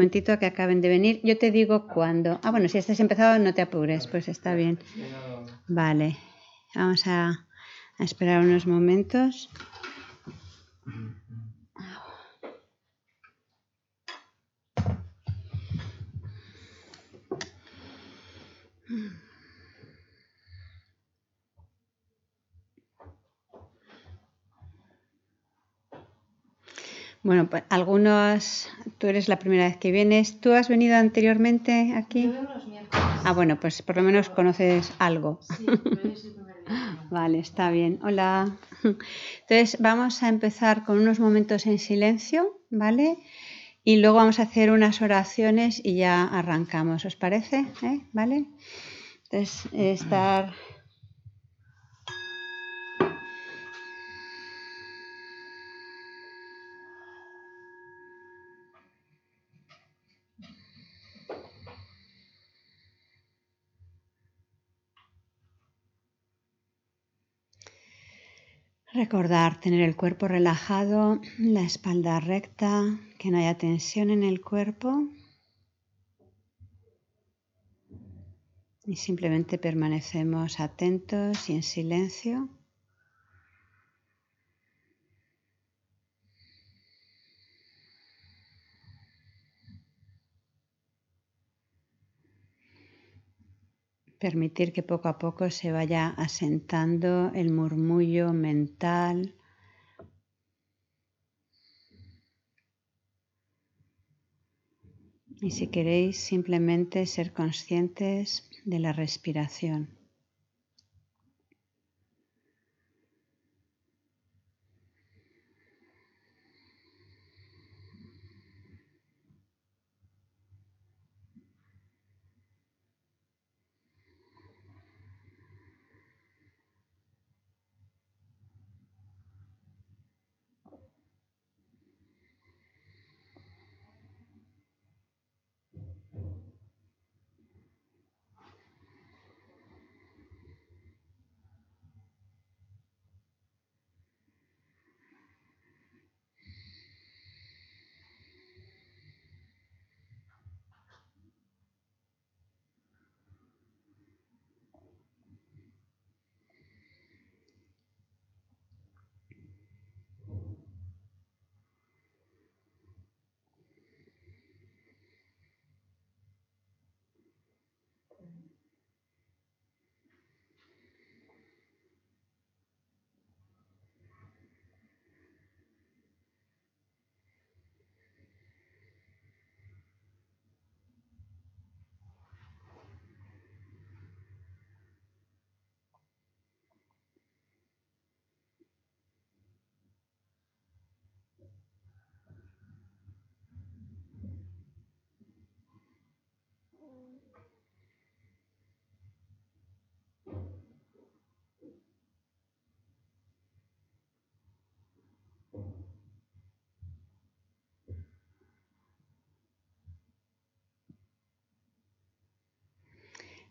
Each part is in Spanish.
momentito que acaben de venir. Yo te digo cuándo. Ah, bueno, si estás empezado, no te apures, pues está bien. Vale, vamos a, a esperar unos momentos. Bueno, pues algunos, tú eres la primera vez que vienes. ¿Tú has venido anteriormente aquí? Yo vengo los miércoles. Ah, bueno, pues por lo menos conoces algo. Sí, pero es el primer día. Vale, está bien. Hola. Entonces vamos a empezar con unos momentos en silencio, ¿vale? Y luego vamos a hacer unas oraciones y ya arrancamos, ¿os parece? ¿Eh? ¿Vale? Entonces, estar... Recordar tener el cuerpo relajado, la espalda recta, que no haya tensión en el cuerpo. Y simplemente permanecemos atentos y en silencio. Permitir que poco a poco se vaya asentando el murmullo mental. Y si queréis simplemente ser conscientes de la respiración.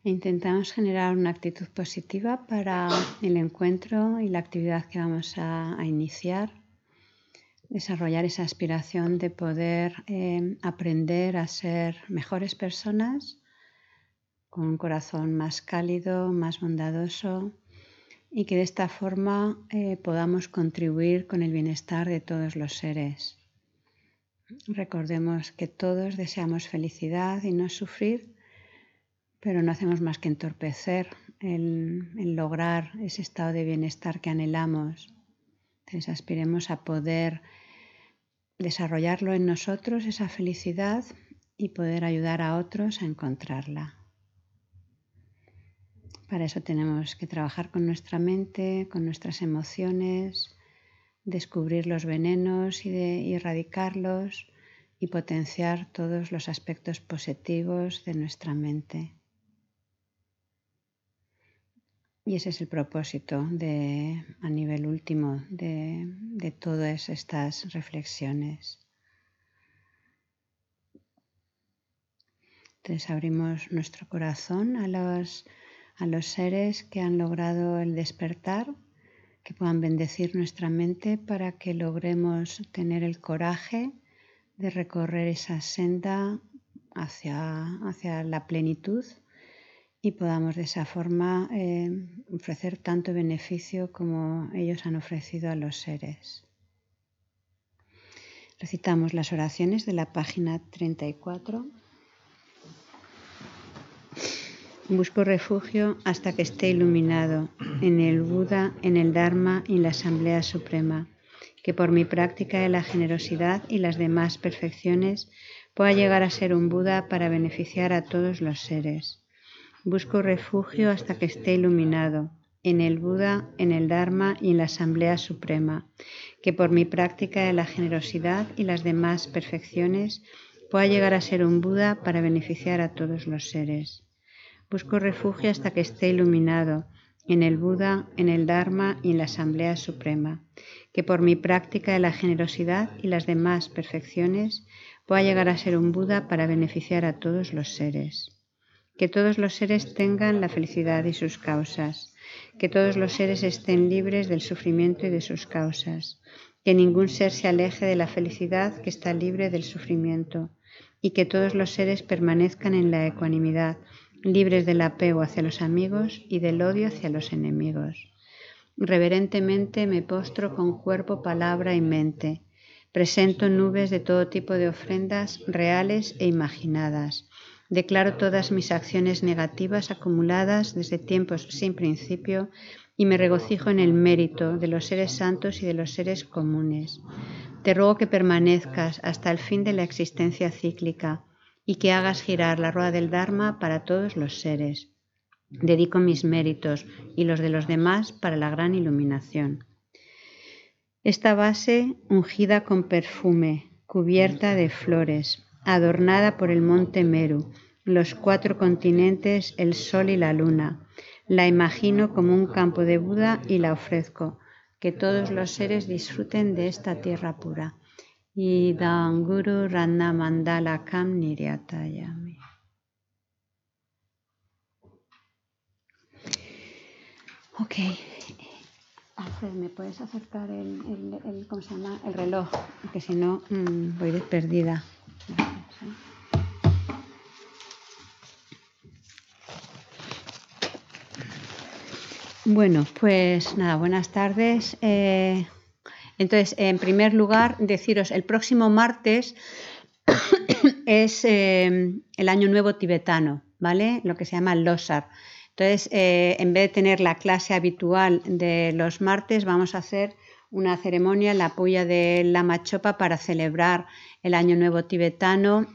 Intentamos generar una actitud positiva para el encuentro y la actividad que vamos a, iniciar. Desarrollar esa aspiración de poder eh, aprender a ser mejores personas con un corazón más cálido, más bondadoso y que de esta forma eh, podamos contribuir con el bienestar de todos los seres. Recordemos que todos deseamos felicidad y no sufrir pero no hacemos más que entorpecer el, lograr ese estado de bienestar que anhelamos. Entonces aspiremos a poder desarrollarlo en nosotros, esa felicidad, y poder ayudar a otros a encontrarla. Para eso tenemos que trabajar con nuestra mente, con nuestras emociones, descubrir los venenos y erradicarlos y potenciar todos los aspectos positivos de nuestra mente. Y ese es el propósito de, a nivel último de, de todas estas reflexiones. Entonces abrimos nuestro corazón a los, a los seres que han logrado el despertar, que puedan bendecir nuestra mente para que logremos tener el coraje de recorrer esa senda hacia, hacia la plenitud y podamos de esa forma eh, ofrecer tanto beneficio como ellos han ofrecido a los seres. Recitamos las oraciones de la página 34. Busco refugio hasta que esté iluminado en el Buda, en el Dharma y en la Asamblea Suprema, que por mi práctica de la generosidad y las demás perfecciones pueda llegar a ser un Buda para beneficiar a todos los seres. Busco refugio hasta que esté iluminado en el Buda, en el Dharma y en la Asamblea Suprema, que por mi práctica de la generosidad y las demás perfecciones pueda llegar a ser un Buda para beneficiar a todos los seres. Busco refugio hasta que esté iluminado en el Buda, en el Dharma y en la Asamblea Suprema, que por mi práctica de la generosidad y las demás perfecciones pueda llegar a ser un Buda para beneficiar a todos los seres que todos los seres tengan la felicidad y sus causas, que todos los seres estén libres del sufrimiento y de sus causas, que ningún ser se aleje de la felicidad que está libre del sufrimiento, y que todos los seres permanezcan en la ecuanimidad, libres del apego hacia los amigos y del odio hacia los enemigos. Reverentemente me postro con cuerpo, palabra y mente. Presento nubes de todo tipo de ofrendas reales e imaginadas Declaro todas mis acciones negativas acumuladas desde tiempos sin principio y me regocijo en el mérito de los seres santos y de los seres comunes. Te ruego que permanezcas hasta el fin de la existencia cíclica y que hagas girar la rueda del Dharma para todos los seres. Dedico mis méritos y los de los demás para la gran iluminación. Esta base ungida con perfume, cubierta de flores, adornada por el monte Meru, los cuatro continentes, el sol y la luna. La imagino como un campo de Buda y la ofrezco. Que todos los seres disfruten de esta tierra pura. Y Guru Ranna Mandala Kam Niryatayami. Ok. ¿me puedes acercar el, el, ¿cómo se llama? el reloj? Porque si no, mm, voy perdida. Bueno, pues nada, buenas tardes. Eh, entonces, en primer lugar, deciros, el próximo martes es eh, el Año Nuevo tibetano, ¿vale? Lo que se llama Losar. Entonces, eh, en vez de tener la clase habitual de los martes, vamos a hacer una ceremonia en la puya de la Machopa para celebrar el Año Nuevo tibetano.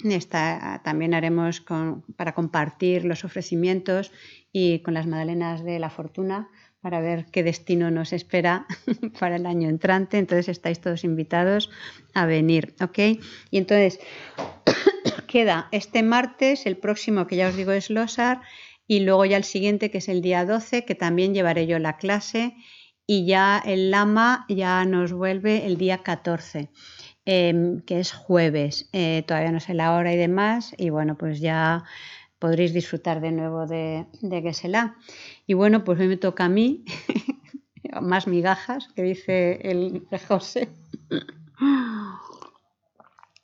también haremos para compartir los ofrecimientos y con las Madalenas de la Fortuna para ver qué destino nos espera para el año entrante. Entonces estáis todos invitados a venir, ¿ok? Y entonces queda este martes, el próximo que ya os digo es Losar, y luego ya el siguiente que es el día 12, que también llevaré yo la clase y ya el Lama ya nos vuelve el día 14, em, que es jueves. Eh, todavía no sé la hora y demás, y bueno, pues ya podréis disfrutar de nuevo de, de Gesela. Y bueno, pues hoy me toca a mí, más migajas, que dice el José.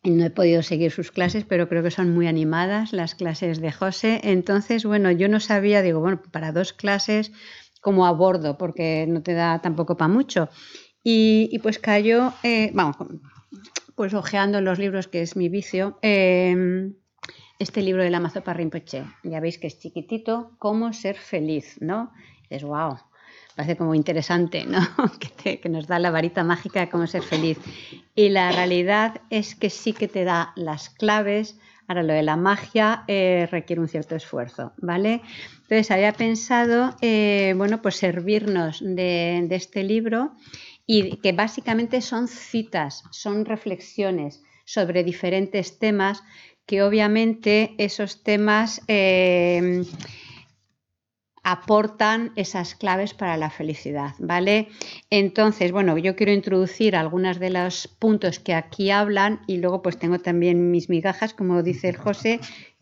No he podido seguir sus clases, pero creo que son muy animadas las clases de José. Entonces, bueno, yo no sabía, digo, bueno, para dos clases como a bordo, porque no te da tampoco para mucho. Y, pues cayó, eh, vamos, pues ojeando los libros, que es mi vicio, em, este libro de la Mazopa Rinpoche. Ya veis que es chiquitito, Cómo ser feliz, ¿no? Es wow, parece como interesante, ¿no? que, que, nos da la varita mágica de cómo ser feliz. Y la realidad es que sí que te da las claves Ahora, lo de la magia eh, requiere un cierto esfuerzo, ¿vale? Entonces, había pensado, eh, bueno, pues servirnos de, este libro y que básicamente son citas, son reflexiones sobre diferentes temas que obviamente esos temas eh, aportan esas claves para la felicidad, ¿vale? Entonces, bueno, yo quiero introducir algunos de los puntos que aquí hablan y luego pues tengo también mis migajas, como dice José,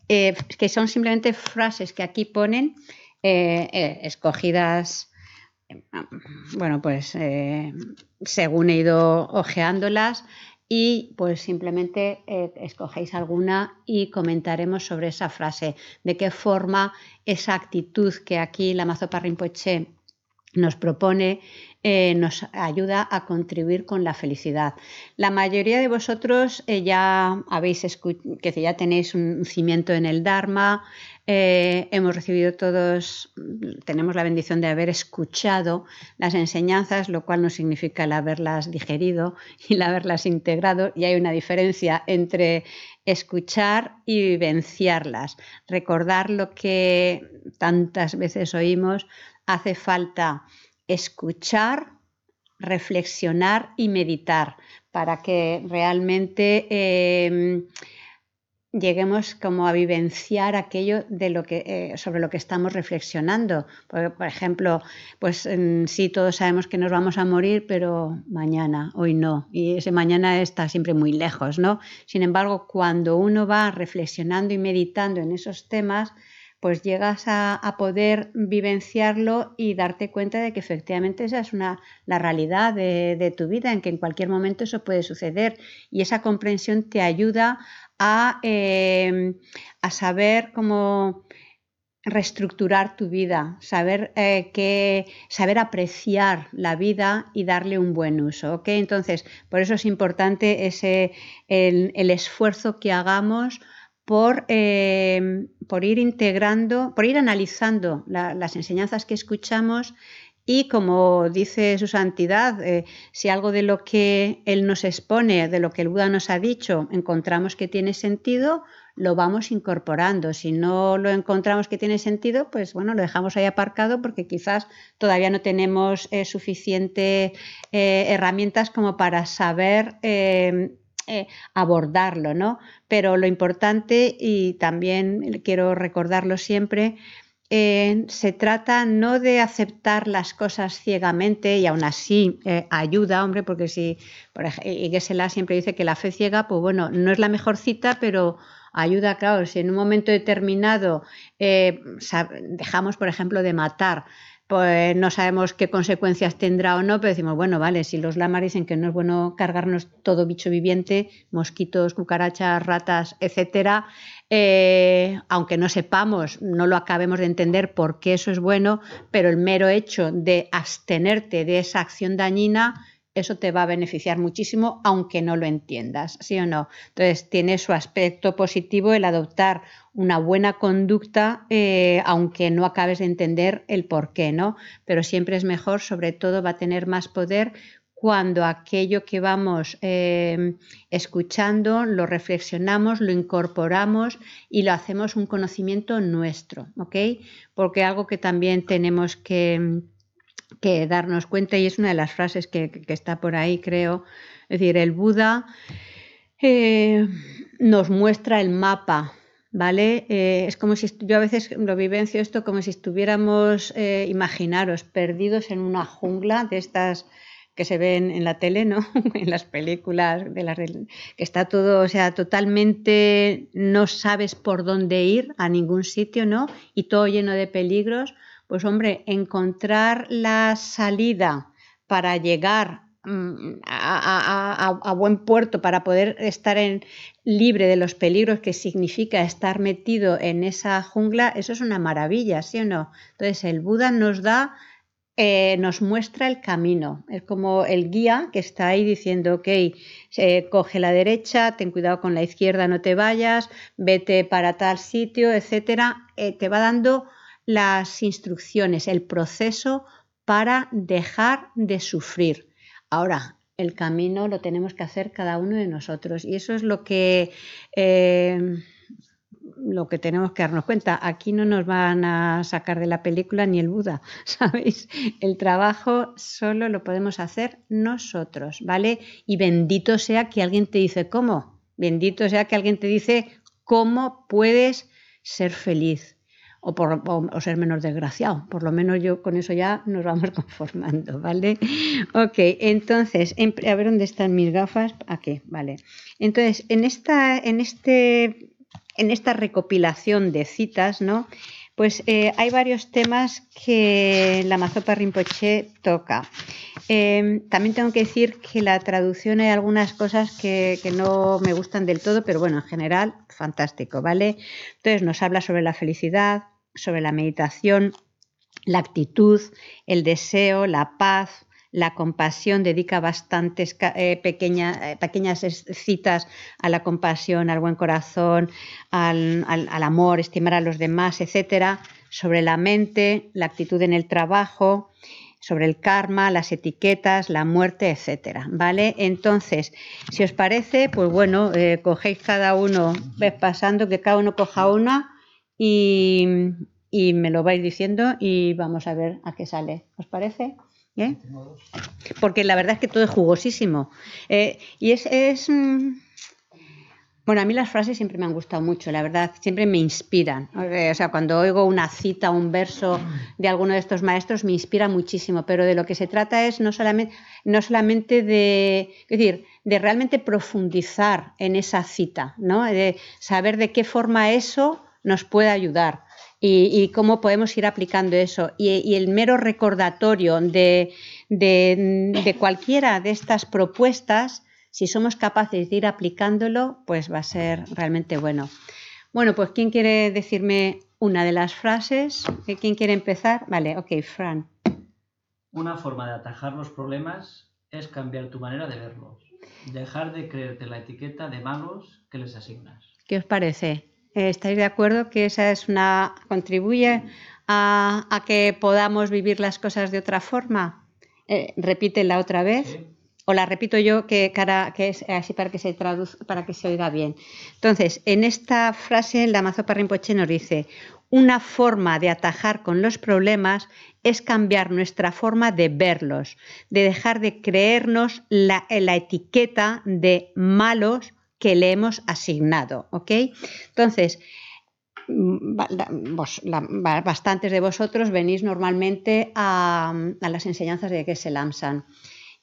eh, que son simplemente frases que aquí ponen eh, eh, escogidas, bueno, pues según he ido ojeándolas y pues simplemente eh, escogéis alguna y comentaremos sobre esa frase, de qué forma esa actitud que aquí la Mazopa Rinpoche nos propone eh, nos ayuda a contribuir con la felicidad. La mayoría de vosotros eh, ya habéis que ya tenéis un cimiento en el Dharma, eh, hemos recibido todos, tenemos la bendición de haber escuchado las enseñanzas, lo cual no significa el haberlas digerido y el haberlas integrado, y hay una diferencia entre escuchar y vivenciarlas. Recordar lo que tantas veces oímos, hace falta escuchar, reflexionar y meditar para que realmente em, lleguemos como a vivenciar aquello de lo que, eh, sobre lo que estamos reflexionando. Por, ejemplo, pues sí, todos sabemos que nos vamos a morir, pero mañana, hoy no. Y ese mañana está siempre muy lejos, ¿no? Sin embargo, cuando uno va reflexionando y meditando en esos temas, pues llegas a, poder vivenciarlo y darte cuenta de que efectivamente esa es una, la realidad de, tu vida, en que en cualquier momento eso puede suceder. Y esa comprensión te ayuda a, em, saber cómo reestructurar tu vida, saber eh, saber apreciar la vida y darle un buen uso. Entonces, por eso es importante ese, el esfuerzo que hagamos eh, por, ir integrando, por ir analizando las enseñanzas que escuchamos y como dice su santidad, eh, si algo de lo que él nos expone, de lo que el Buda nos ha dicho, encontramos que tiene sentido, lo vamos incorporando. Si no lo encontramos que tiene sentido, pues bueno, lo dejamos ahí aparcado porque quizás todavía no tenemos eh, suficientes herramientas como para saber eh, abordarlo, ¿no? Pero lo importante, y también quiero recordarlo siempre, eh, se trata no de aceptar las cosas ciegamente y aún así eh, ayuda, hombre, porque si, por ejemplo, Gesela siempre dice que la fe ciega, pues bueno, no es la mejor cita, pero ayuda, claro, si en un momento determinado dejamos, por ejemplo, de matar pues no sabemos qué consecuencias tendrá o no, pero decimos, bueno, vale, si los lamas dicen que no es bueno cargarnos todo bicho viviente, mosquitos, cucarachas, ratas, etcétera, eh, aunque no sepamos, no lo acabemos de entender por qué eso es bueno, pero el mero hecho de abstenerte de esa acción dañina eso te va a beneficiar muchísimo, aunque no lo entiendas, ¿sí o no? Entonces, tiene su aspecto positivo el adoptar una buena conducta, eh, aunque no acabes de entender el por qué, ¿no? Pero siempre es mejor, sobre todo va a tener más poder cuando aquello que vamos em, escuchando lo reflexionamos, lo incorporamos y lo hacemos un conocimiento nuestro, ¿ok? Porque algo que también tenemos que que darnos cuenta, y es una de las frases que, está por ahí, creo, es decir, el Buda eh, nos muestra el mapa, ¿vale? Eh, es como si yo a veces lo vivencio esto como si estuviéramos, eh, imaginaros, perdidos en una jungla de estas que se ven en la tele, ¿no? en las películas, de las que está todo, o sea, totalmente no sabes por dónde ir a ningún sitio, ¿no? Y todo lleno de peligros pues hombre, encontrar la salida para llegar mm, a, buen puerto, para poder estar en, libre de los peligros que significa estar metido en esa jungla, eso es una maravilla, ¿sí o no? Entonces el Buda nos da, eh, nos muestra el camino, es como el guía que está ahí diciendo, ok, eh, coge la derecha, ten cuidado con la izquierda, no te vayas, vete para tal sitio, etcétera, eh, te va dando las instrucciones, el proceso para dejar de sufrir. Ahora, el camino lo tenemos que hacer cada uno de nosotros y eso es lo que, eh, lo que tenemos que darnos cuenta. Aquí no nos van a sacar de la película ni el Buda, ¿sabéis? El trabajo solo lo podemos hacer nosotros, ¿vale? Y bendito sea que alguien te dice cómo. Bendito sea que alguien te dice cómo puedes ser feliz o, por, ser menos desgraciado. Por lo menos yo con eso ya nos vamos conformando, ¿vale? Ok, entonces, a ver dónde están mis gafas. Aquí, vale. Entonces, en esta, en este, en esta recopilación de citas, ¿no? Pues eh, hay varios temas que la Mazopa Rinpoche toca. Em, también tengo que decir que la traducción hay algunas cosas que, no me gustan del todo, pero bueno, en general, fantástico, ¿vale? Entonces nos habla sobre la felicidad, sobre la meditación, la actitud, el deseo, la paz, la compasión, dedica bastantes eh, eh, pequeñas citas a la compasión, al buen corazón, al, amor, estimar a los demás, etcétera, sobre la mente, la actitud en el trabajo, sobre el karma, las etiquetas, la muerte, etcétera. ¿Vale? Entonces, si os parece, pues bueno, eh, cogéis cada uno, ves pasando, que cada uno coja una y, y me lo vais diciendo y vamos a ver a qué sale. ¿Os parece? ¿Eh? Porque la verdad es que todo es jugosísimo. Eh, y es, es, mm, Bueno, a mí las frases siempre me han gustado mucho, la verdad, siempre me inspiran. O sea, cuando oigo una cita, un verso de alguno de estos maestros, me inspira muchísimo. Pero de lo que se trata es no solamente, de. Es decir, de realmente profundizar en esa cita, ¿no? De saber de qué forma eso nos puede ayudar y, cómo podemos ir aplicando eso. Y, el mero recordatorio de, cualquiera de estas propuestas, si somos capaces de ir aplicándolo, pues va a ser realmente bueno. Bueno, pues ¿quién quiere decirme una de las frases? ¿Quién quiere empezar? Vale, ok, Fran. Una forma de atajar los problemas es cambiar tu manera de verlos. Dejar de creerte la etiqueta de malos que les asignas. ¿Qué os parece? ¿Estáis de acuerdo que esa es una contribuye a, que podamos vivir las cosas de otra forma? Eh, repítela otra vez. O la repito yo que, que es así para que se traduzca, para que se oiga bien. Entonces, en esta frase, la Mazopa Rinpoche nos dice: una forma de atajar con los problemas es cambiar nuestra forma de verlos, de dejar de creernos la, la etiqueta de malos que le hemos asignado. ¿ok? Entonces, mm, bastantes de vosotros venís normalmente a, las enseñanzas de Geshe Lamsan.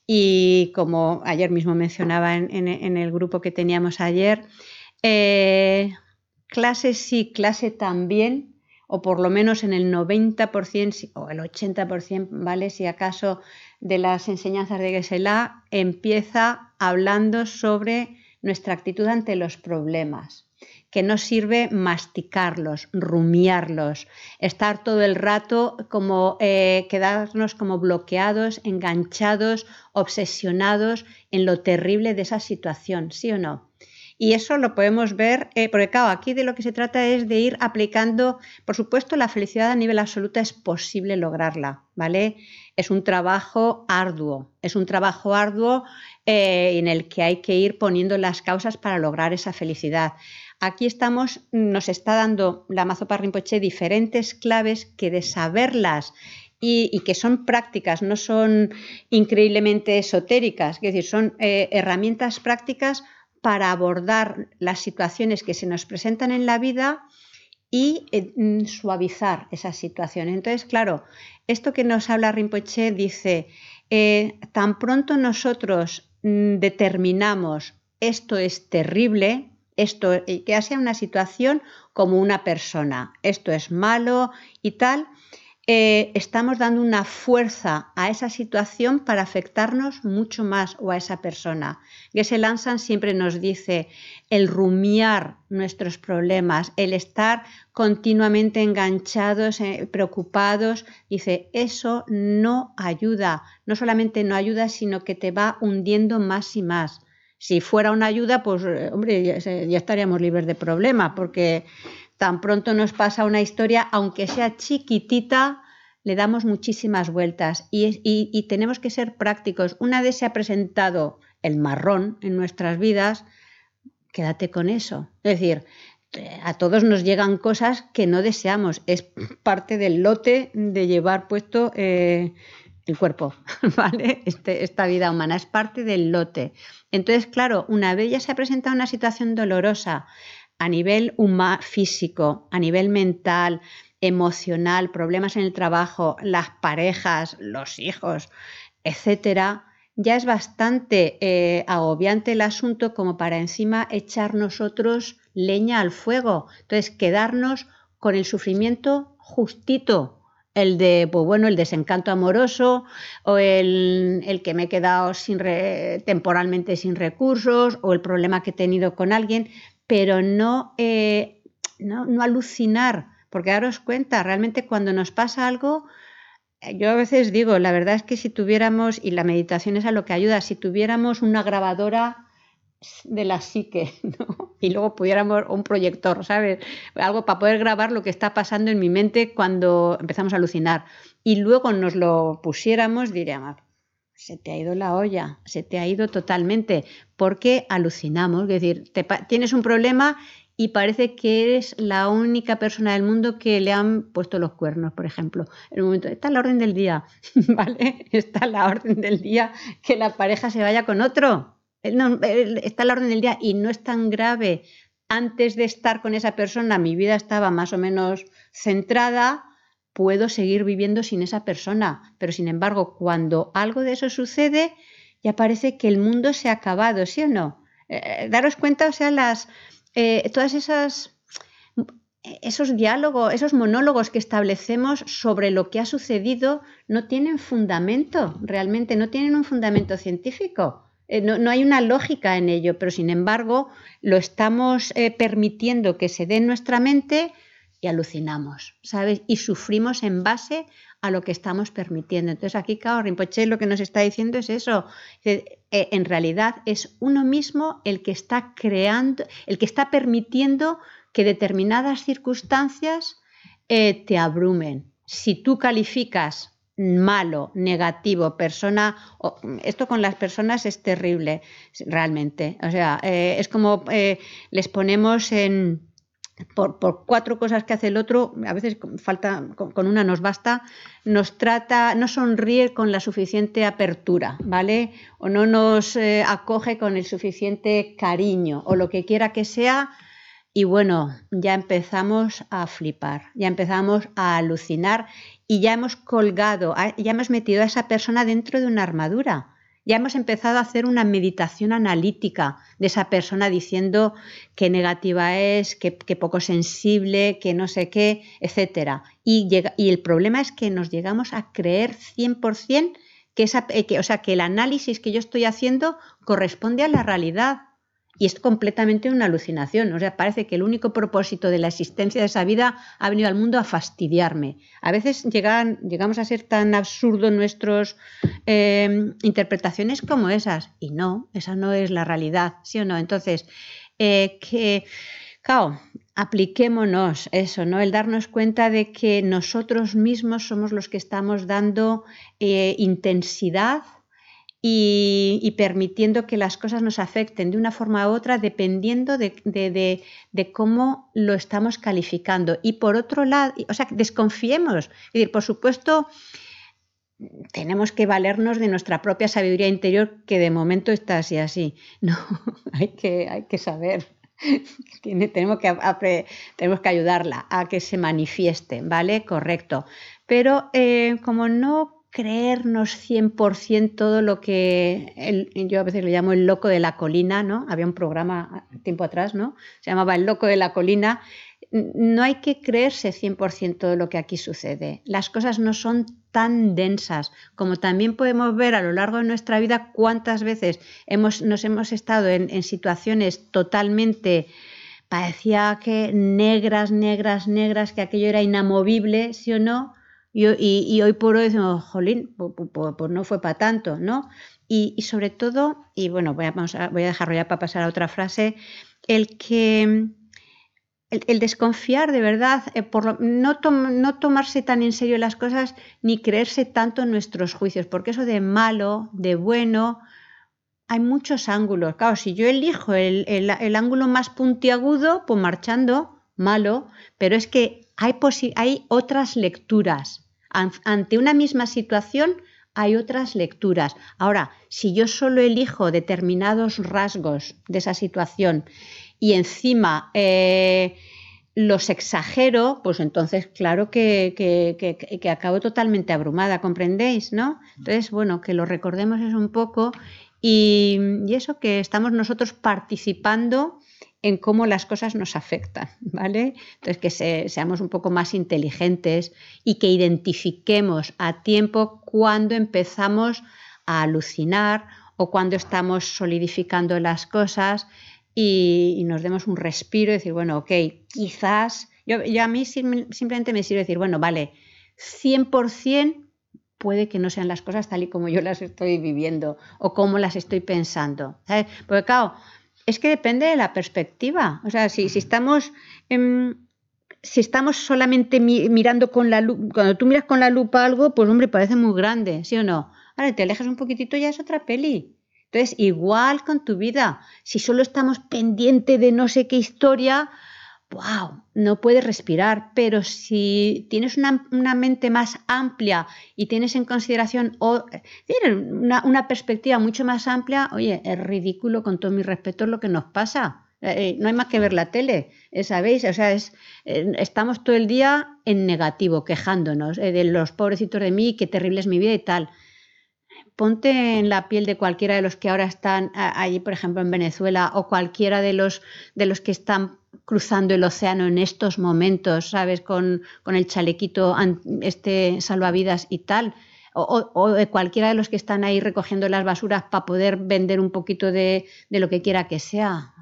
Y como ayer mismo mencionaba en, el grupo que teníamos ayer, eh, clase sí, clase también, o por lo menos en el 90% o el 80%, ¿vale? Si acaso de las enseñanzas de Geshe-La empieza hablando sobre nuestra actitud ante los problemas, que no sirve masticarlos, rumiarlos, estar todo el rato como eh, quedarnos como bloqueados, enganchados, obsesionados en lo terrible de esa situación, ¿sí o no? Y eso lo podemos ver, eh, porque claro, aquí de lo que se trata es de ir aplicando, por supuesto, la felicidad a nivel absoluto es posible lograrla, ¿vale? Es un trabajo arduo, es un trabajo arduo eh, en el que hay que ir poniendo las causas para lograr esa felicidad. Aquí estamos, nos está dando la Mazopa Rinpoche diferentes claves que de saberlas y, que son prácticas, no son increíblemente esotéricas, es decir, son eh, herramientas prácticas para abordar las situaciones que se nos presentan en la vida y eh, mm, suavizar esas situaciones. Entonces, claro, esto que nos habla Rinpoche dice, eh, tan pronto nosotros mm, determinamos esto es terrible, esto que sea una situación como una persona, esto es malo y tal, eh, estamos dando una fuerza a esa situación para afectarnos mucho más o a esa persona. Geshe Lansan siempre nos dice el rumiar nuestros problemas, el estar continuamente enganchados, eh, preocupados, dice, eso no ayuda, no solamente no ayuda, sino que te va hundiendo más y más. Si fuera una ayuda, pues eh, hombre, ya, estaríamos libres de problemas, porque tan pronto nos pasa una historia, aunque sea chiquitita, le damos muchísimas vueltas y, tenemos que ser prácticos. Una vez se ha presentado el marrón en nuestras vidas, quédate con eso. Es decir, a todos nos llegan cosas que no deseamos. Es parte del lote de llevar puesto eh, el cuerpo, ¿vale? Este, esta vida humana es parte del lote. Entonces, claro, una vez ya se ha presentado una situación dolorosa, a nivel humano, físico, a nivel mental, emocional, problemas en el trabajo, las parejas, los hijos, etcétera, ya es bastante eh, agobiante el asunto como para encima echar nosotros leña al fuego. Entonces, quedarnos con el sufrimiento justito el de, pues bueno, el desencanto amoroso o el, el que me he quedado sin temporalmente sin recursos o el problema que he tenido con alguien, pero no, eh, no, no alucinar, porque daros cuenta, realmente cuando nos pasa algo, eh, yo a veces digo, la verdad es que si tuviéramos, y la meditación es a lo que ayuda, si tuviéramos una grabadora de la psique, ¿no? Y luego pudiéramos un proyector, ¿sabes? Algo para poder grabar lo que está pasando en mi mente cuando empezamos a alucinar. Y luego nos lo pusiéramos, diríamos, se te ha ido la olla, se te ha ido totalmente, porque alucinamos. Es decir, tienes un problema y parece que eres la única persona del mundo que le han puesto los cuernos, por ejemplo. En momento, está la orden del día, ¿vale? Está la orden del día que la pareja se vaya con otro está en la orden del día y no es tan grave. Antes de estar con esa persona, mi vida estaba más o menos centrada, puedo seguir viviendo sin esa persona. Pero sin embargo, cuando algo de eso sucede, ya parece que el mundo se ha acabado, ¿sí o no? Eh, eh, daros cuenta, o sea, las, eh, todas esas esos diálogos, esos monólogos que establecemos sobre lo que ha sucedido no tienen fundamento, realmente no tienen un fundamento científico. Eh, no, hay una lógica en ello, pero sin embargo lo estamos eh, permitiendo que se dé en nuestra mente y alucinamos, ¿sabes? Y sufrimos en base a lo que estamos permitiendo. Entonces aquí, Cao Rinpoche lo que nos está diciendo es eso. Eh, en realidad es uno mismo el que está creando, el que está permitiendo que determinadas circunstancias te abrumen. Si tú calificas malo, negativo, persona, esto con las personas es terrible, realmente. O sea, eh, es como eh, les ponemos en... Por, cuatro cosas que hace el otro, a veces falta, con, una nos basta, nos trata, no sonríe con la suficiente apertura, ¿vale? O no nos eh, acoge con el suficiente cariño, o lo que quiera que sea, y bueno, ya empezamos a flipar, ya empezamos a alucinar y ya hemos colgado, ya hemos metido a esa persona dentro de una armadura. Ya hemos empezado a hacer una meditación analítica de esa persona diciendo qué negativa es, qué, poco sensible, que no sé qué, etc. Y, y, el problema es que nos llegamos a creer 100% que, esa, eh, que, o sea, que el análisis que yo estoy haciendo corresponde a la realidad y es completamente una alucinación. O sea, parece que el único propósito de la existencia de esa vida ha venido al mundo a fastidiarme. A veces llegan, llegamos a ser tan absurdos nuestras eh, interpretaciones como esas. Y no, esa no es la realidad, ¿sí o no? Entonces, eh, que, apliquémonos eso, ¿no? El darnos cuenta de que nosotros mismos somos los que estamos dando eh, intensidad y, permitiendo que las cosas nos afecten de una forma u otra dependiendo de, cómo lo estamos calificando. Y por otro lado, o sea, desconfiemos. Es decir, por supuesto, tenemos que valernos de nuestra propia sabiduría interior, que de momento está así, así. No, hay que, hay que saber. tenemos, que, tenemos que ayudarla a que se manifieste, ¿vale? Correcto. Pero eh, como no creernos 100% todo lo que yo a veces le llamo el loco de la colina, ¿no? Había un programa tiempo atrás, ¿no? Se llamaba El loco de la colina. No hay que creerse 100% todo lo que aquí sucede. Las cosas no son tan densas como también podemos ver a lo largo de nuestra vida cuántas veces hemos, nos hemos estado en, en situaciones totalmente parecía que negras, negras, negras, que aquello era inamovible, sí o no, y, hoy por hoy decimos, jolín, pues, no fue para tanto, ¿no? Y, sobre todo, y bueno, voy a, voy a para pasar a otra frase, el que el, desconfiar de verdad, eh, por no, tomarse tan en serio las cosas ni creerse tanto en nuestros juicios, porque eso de malo, de bueno, hay muchos ángulos. Claro, si yo elijo el, el ángulo más puntiagudo, pues marchando, malo, pero es que hay, hay otras lecturas ante una misma situación hay otras lecturas. Ahora, si yo solo elijo determinados rasgos de esa situación y encima eh, los exagero, pues entonces claro que, que, acabo totalmente abrumada, ¿comprendéis? ¿no? Entonces, bueno, que lo recordemos es un poco y, y eso que estamos nosotros participando en cómo las cosas nos afectan, ¿vale? Entonces, que seamos un poco más inteligentes y que identifiquemos a tiempo cuando empezamos a alucinar o cuando estamos solidificando las cosas y, nos demos un respiro y decir, bueno, ok, quizás, yo, a mí simplemente me sirve decir, bueno, vale, 100% puede que no sean las cosas tal y como yo las estoy viviendo o como las estoy pensando. ¿sabes? Porque claro, es que depende de la perspectiva. O sea, si, si estamos... si estamos solamente mirando con la lupa, cuando tú miras con la lupa algo, pues hombre, parece muy grande, ¿sí o no? Ahora te alejas un poquitito ya es otra peli. Entonces, igual con tu vida, si solo estamos pendientes de no sé qué historia, wow, no puedes respirar, pero si tienes una, mente más amplia y tienes en consideración o, una, una, perspectiva mucho más amplia, oye, es ridículo con todo mi respeto lo que nos pasa. Eh, eh, no hay más que ver la tele, eh, ¿sabéis? O sea, es, estamos todo el día en negativo, quejándonos de los pobrecitos de mí, qué terrible es mi vida y tal. Ponte en la piel de cualquiera de los que ahora están allí, por ejemplo, en Venezuela, o cualquiera de los, de los que están cruzando el océano en estos momentos, ¿sabes? Con, el chalequito este salvavidas y tal. O, de cualquiera de los que están ahí recogiendo las basuras para poder vender un poquito de, lo que quiera que sea.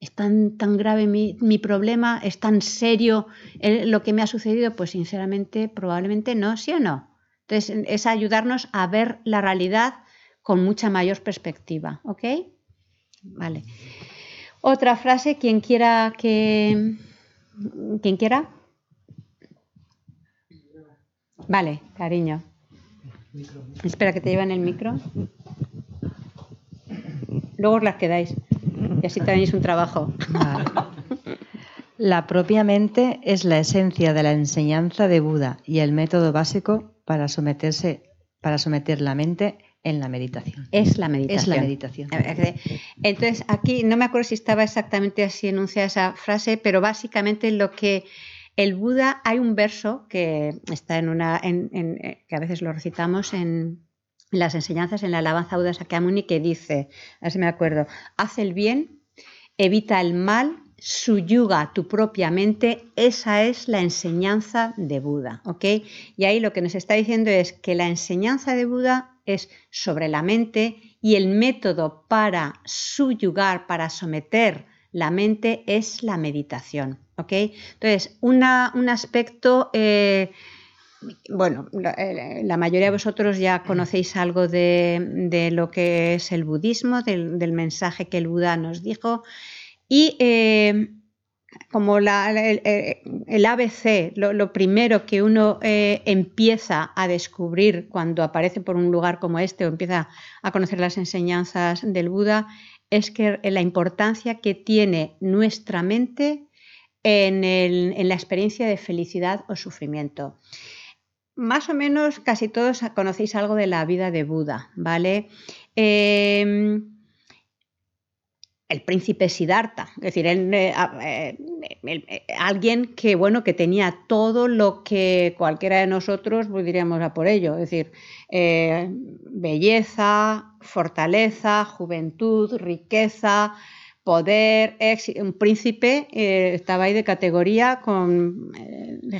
¿Es tan, tan grave mi, problema? ¿Es tan serio lo que me ha sucedido? Pues sinceramente, probablemente no, ¿sí o no? Entonces, es ayudarnos a ver la realidad con mucha mayor perspectiva, ¿ok? Vale. Otra frase, quien quiera que... ¿Quién quiera? Vale, cariño. Espera que te lleven el micro. Luego os las quedáis. Y así tenéis un trabajo. La propia mente es la esencia de la enseñanza de Buda y el método básico para someterse, para someter la mente en la meditación. Es la meditación. Es la meditación. Entonces, aquí no me acuerdo si estaba exactamente así enunciada esa frase, pero básicamente lo que el Buda, hay un verso que está en una, en, eh, que a veces lo recitamos en, las enseñanzas, en la alabanza Buda Sakyamuni, que dice, a ver si me acuerdo, haz el bien, evita el mal, suyuga tu propia mente, esa es la enseñanza de Buda, ¿ok? Y ahí lo que nos está diciendo es que la enseñanza de Buda es sobre la mente y el método para subyugar, para someter la mente es la meditación. ¿ok? Entonces, un aspecto, eh, bueno, eh, la, mayoría de vosotros ya conocéis algo de, lo que es el budismo, del, mensaje que el Buda nos dijo. Y eh, como el, ABC, lo, primero que uno eh, empieza a descubrir cuando aparece por un lugar como este o empieza a conocer las enseñanzas del Buda, es que la importancia que tiene nuestra mente en, la experiencia de felicidad o sufrimiento. Más o menos casi todos conocéis algo de la vida de Buda, ¿vale? Eh, el príncipe Siddhartha, es decir, eh, eh, eh, alguien que bueno que tenía todo lo que cualquiera de nosotros pues, diríamos a por ello, es decir, belleza, fortaleza, juventud, riqueza, poder, un príncipe estaba ahí de categoría con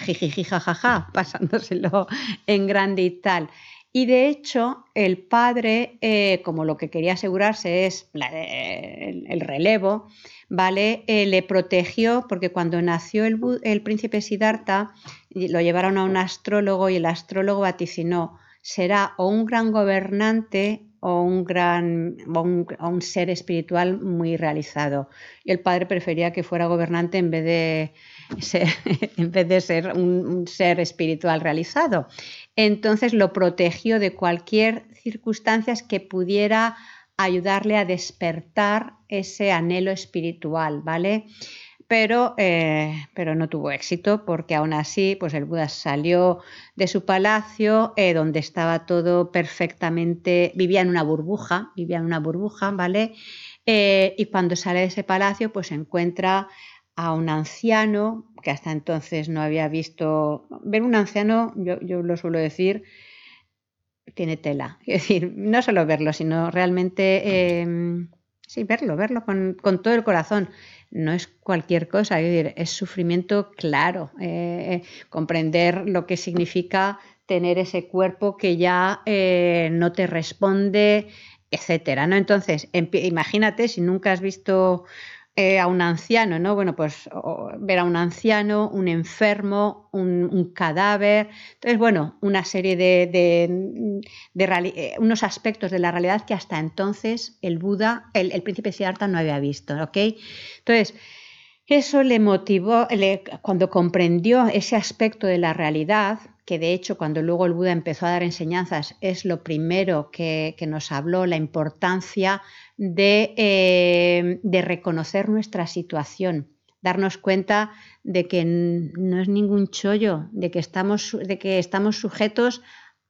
jijiji pasándoselo en grande y tal. Y de hecho, el padre, eh, como lo que quería asegurarse es el, relevo, ¿vale? Eh, le protegió porque cuando nació el, príncipe Siddhartha, lo llevaron a un astrólogo y el astrólogo vaticinó, será o un gran gobernante o un gran un, ser espiritual muy realizado. Y el padre prefería que fuera gobernante en vez de ser, en vez de ser un ser espiritual realizado entonces lo protegió de cualquier circunstancia que pudiera ayudarle a despertar ese anhelo espiritual, ¿vale? Pero, eh, pero, no tuvo éxito porque aún así pues el Buda salió de su palacio eh, donde estaba todo perfectamente, vivía en una burbuja, vivía en una burbuja, ¿vale? Eh, y cuando sale de ese palacio pues encuentra a un anciano que hasta entonces no había visto. Ver un anciano, yo, lo suelo decir, tiene tela. Es decir, no solo verlo, sino realmente em, Sí, verlo, verlo con, con todo el corazón. No es cualquier cosa, es, decir, es sufrimiento claro. eh, comprender lo que significa tener ese cuerpo que ya eh, no te responde, etcétera, ¿no? Entonces, imagínate si nunca has visto eh, a un anciano, ¿no? Bueno, pues ver a un anciano, un enfermo, un, cadáver. Entonces, bueno, una serie de, de- eh, unos aspectos de la realidad que hasta entonces el Buda, el, el príncipe Siddhartha no había visto, ¿ok? Entonces, eso le motivó, le- cuando comprendió ese aspecto de la realidad, que de hecho cuando luego el Buda empezó a dar enseñanzas es lo primero que, nos habló, la importancia de, eh, de reconocer nuestra situación, darnos cuenta de que no es ningún chollo, de que estamos, de que estamos sujetos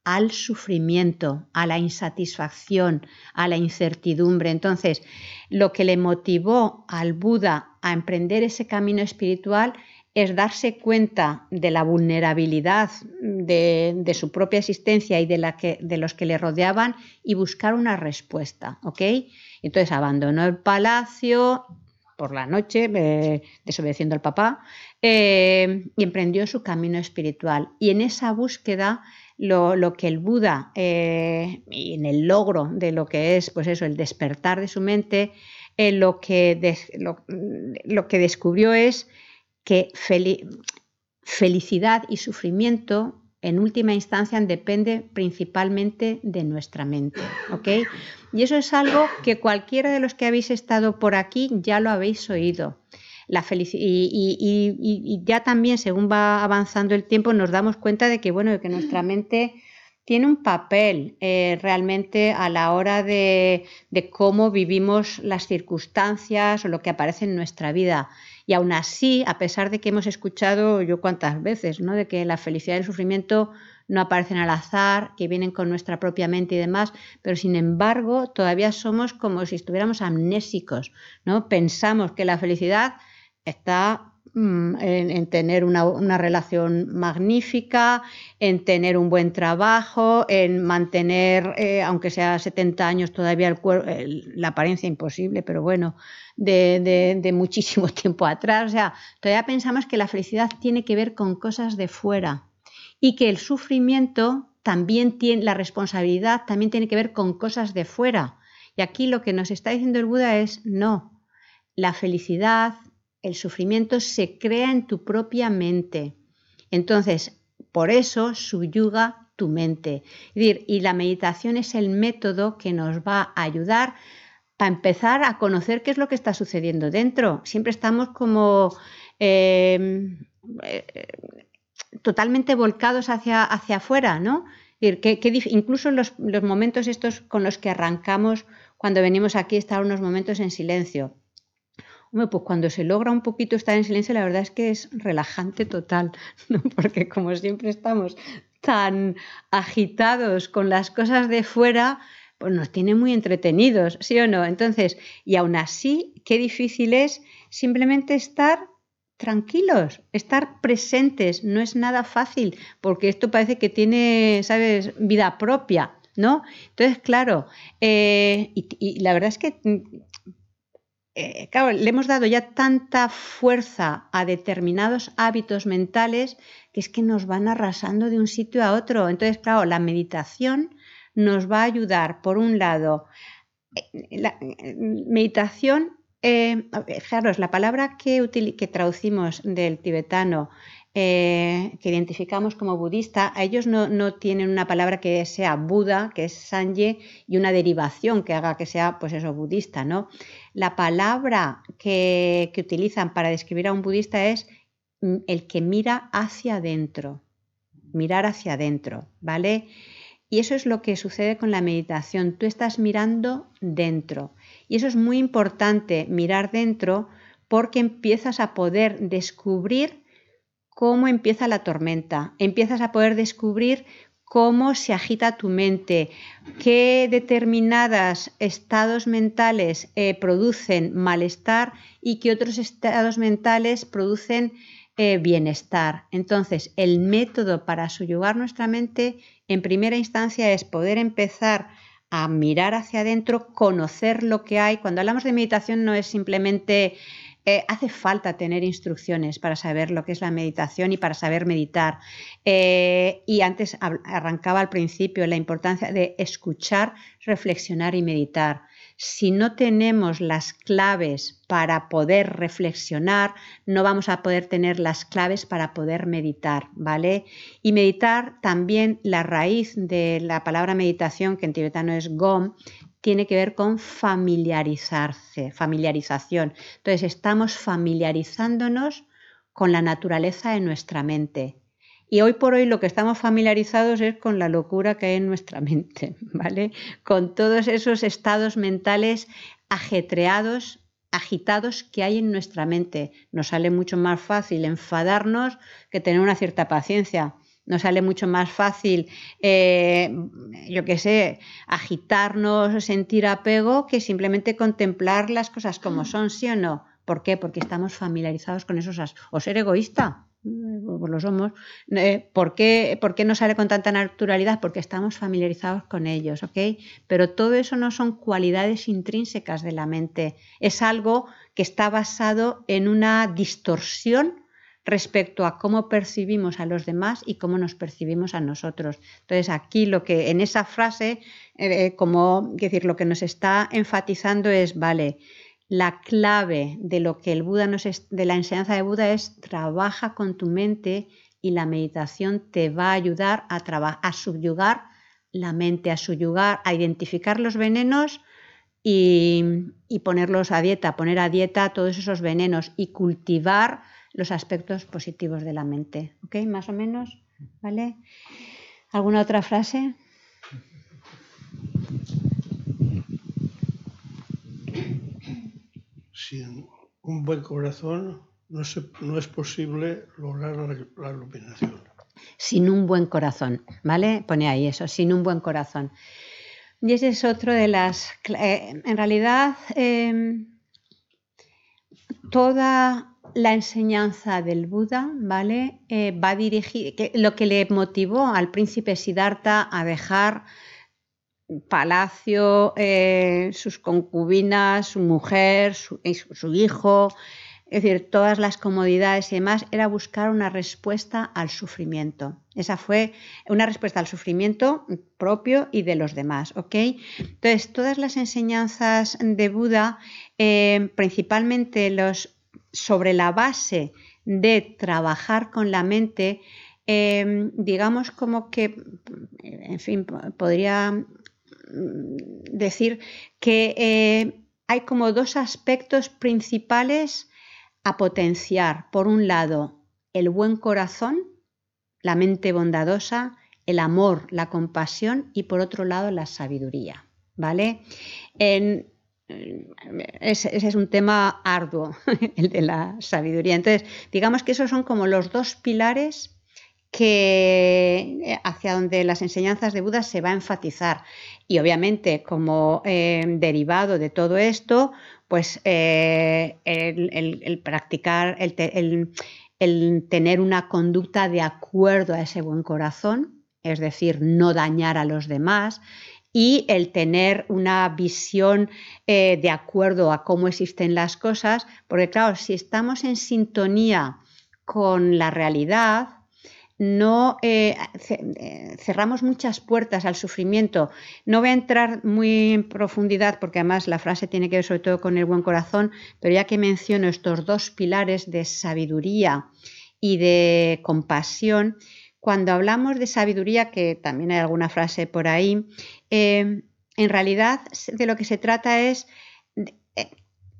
al sufrimiento, a la insatisfacción, a la incertidumbre. Entonces, lo que le motivó al Buda a emprender ese camino espiritual es darse cuenta de la vulnerabilidad de, de su propia existencia y de, la de los que le rodeaban y buscar una respuesta, ¿ok? Entonces abandonó el palacio por la noche, eh, desobedeciendo al papá, eh, y emprendió su camino espiritual. Y en esa búsqueda, lo, que el Buda, eh, y en el logro de lo que es, pues eso, el despertar de su mente, lo, que lo que descubrió es que feli- felicidad y sufrimiento en última instancia depende principalmente de nuestra mente, ¿ok? Y eso es algo que cualquiera de los que habéis estado por aquí ya lo habéis oído. La felici- y, y- y- y- y ya también, según va avanzando el tiempo, nos damos cuenta de que, bueno, de que nuestra mente tiene un papel eh, realmente a la hora de, cómo vivimos las circunstancias o lo que aparece en nuestra vida. Y aún así, a pesar de que hemos escuchado yo cuántas veces, ¿no? De que la felicidad y el sufrimiento no aparecen al azar, que vienen con nuestra propia mente y demás, pero sin embargo todavía somos como si estuviéramos amnésicos, ¿no? Pensamos que la felicidad está en, en tener una, una relación magnífica, en tener un buen trabajo, en mantener, eh, aunque sea 70 años todavía el cuer- el- la apariencia imposible, pero bueno, de, de- de muchísimo tiempo atrás. O sea, todavía pensamos que la felicidad tiene que ver con cosas de fuera y que el sufrimiento también tiene, la responsabilidad también tiene que ver con cosas de fuera. Y aquí lo que nos está diciendo el Buda es no, la felicidad, el sufrimiento se crea en tu propia mente. Entonces, por eso subyuga tu mente. Y la meditación es el método que nos va a ayudar para empezar a conocer qué es lo que está sucediendo dentro. Siempre estamos como eh, eh, totalmente volcados hacia, hacia afuera, ¿no? Que- incluso los, los momentos estos con los que arrancamos cuando venimos aquí, estar unos momentos en silencio. Pues cuando se logra un poquito estar en silencio, la verdad es que es relajante total, ¿no? Porque como siempre estamos tan agitados con las cosas de fuera, pues nos tiene muy entretenidos, ¿sí o no? Entonces, y aún así, qué difícil es simplemente estar tranquilos, estar presentes, no es nada fácil, porque esto parece que tiene, ¿sabes?, vida propia, ¿no? Entonces, claro, eh, y, la verdad es que eh, claro, le hemos dado ya tanta fuerza a determinados hábitos mentales que es que nos van arrasando de un sitio a otro. Entonces, claro, la meditación nos va a ayudar, por un lado, eh, la eh, meditación, eh, fijaros, la palabra que traducimos del tibetano, eh, que identificamos como budista, a ellos no, no tienen una palabra que sea Buda, que es Sanje, y una derivación que haga que sea, pues eso, budista, ¿no? La palabra que, que utilizan para describir a un budista es mm, el que mira hacia adentro, mirar hacia adentro, ¿vale? Y eso es lo que sucede con la meditación. Tú estás mirando dentro. Y eso es muy importante, mirar dentro, porque empiezas a poder descubrir cómo empieza la tormenta. Empiezas a poder descubrir cómo se agita tu mente, qué determinados estados mentales eh, producen malestar y qué otros estados mentales producen eh, bienestar. Entonces, el método para subyugar nuestra mente, en primera instancia, es poder empezar a mirar hacia adentro, conocer lo que hay. Cuando hablamos de meditación no es simplemente eh, hace falta tener instrucciones para saber lo que es la meditación y para saber meditar. Eh, y antes arrancaba al principio la importancia de escuchar, reflexionar y meditar. Si no tenemos las claves para poder reflexionar, no vamos a poder tener las claves para poder meditar, ¿vale? Y meditar también la raíz de la palabra meditación, que en tibetano es gom, tiene que ver con familiarizarse, familiarización. Entonces estamos familiarizándonos con la naturaleza de nuestra mente. Y hoy por hoy lo que estamos familiarizados es con la locura que hay en nuestra mente, ¿vale? Con todos esos estados mentales ajetreados, agitados que hay en nuestra mente. Nos sale mucho más fácil enfadarnos que tener una cierta paciencia nos sale mucho más fácil, eh, yo qué sé, agitarnos, sentir apego, que simplemente contemplar las cosas como mm. son, ¿sí o no? ¿Por qué? Porque estamos familiarizados con esos o ser egoísta, mm, pues lo somos. Eh, ¿por, qué, ¿Por qué no sale con tanta naturalidad? Porque estamos familiarizados con ellos, ¿ok? Pero todo eso no son cualidades intrínsecas de la mente, es algo que está basado en una distorsión respecto a cómo percibimos a los demás y cómo nos percibimos a nosotros. Entonces, aquí lo que en esa frase, eh, como decir, lo que nos está enfatizando es, vale, la clave de lo que el Buda nos de la enseñanza de Buda es trabaja con tu mente y la meditación te va a ayudar a, a subyugar la mente, a subyugar, a identificar los venenos y, y ponerlos a dieta, poner a dieta todos esos venenos y cultivar los aspectos positivos de la mente. ¿Ok? Más o menos. ¿Vale? ¿Alguna otra frase? Sin un buen corazón no, no es posible lograr la, iluminación. Sin un buen corazón, ¿vale? Pone ahí eso, sin un buen corazón. Y ese es otro de las... Eh, en realidad, eh, toda la enseñanza del Buda, ¿vale? Eh, va dirigir, lo que le motivó al príncipe Siddhartha a dejar palacio, eh, sus concubinas, su mujer, su, hijo, es decir, todas las comodidades y demás, era buscar una respuesta al sufrimiento. Esa fue una respuesta al sufrimiento propio y de los demás, ¿ok? Entonces, todas las enseñanzas de Buda, eh, principalmente los sobre la base de trabajar con la mente, em, digamos como que, en fin, podría mm, decir que eh, hay como dos aspectos principales a potenciar. Por un lado, el buen corazón, la mente bondadosa, el amor, la compasión y por otro lado la sabiduría. ¿Vale? Ese, es un tema arduo, el de la sabiduría. Entonces, digamos que esos son como los dos pilares que eh, hacia donde las enseñanzas de Buda se va a enfatizar. Y obviamente, como eh, derivado de todo esto, pues eh, el, practicar, el, el tener una conducta de acuerdo a ese buen corazón, es decir, no dañar a los demás y el tener una visión eh, de acuerdo a cómo existen las cosas, porque claro, si estamos en sintonía con la realidad, no eh, eh, cerramos muchas puertas al sufrimiento. No voy a entrar muy en profundidad porque además la frase tiene que ver sobre todo con el buen corazón, pero ya que menciono estos dos pilares de sabiduría y de compasión, cuando hablamos de sabiduría, que también hay alguna frase por ahí, eh, en realidad de lo que se trata es, eh,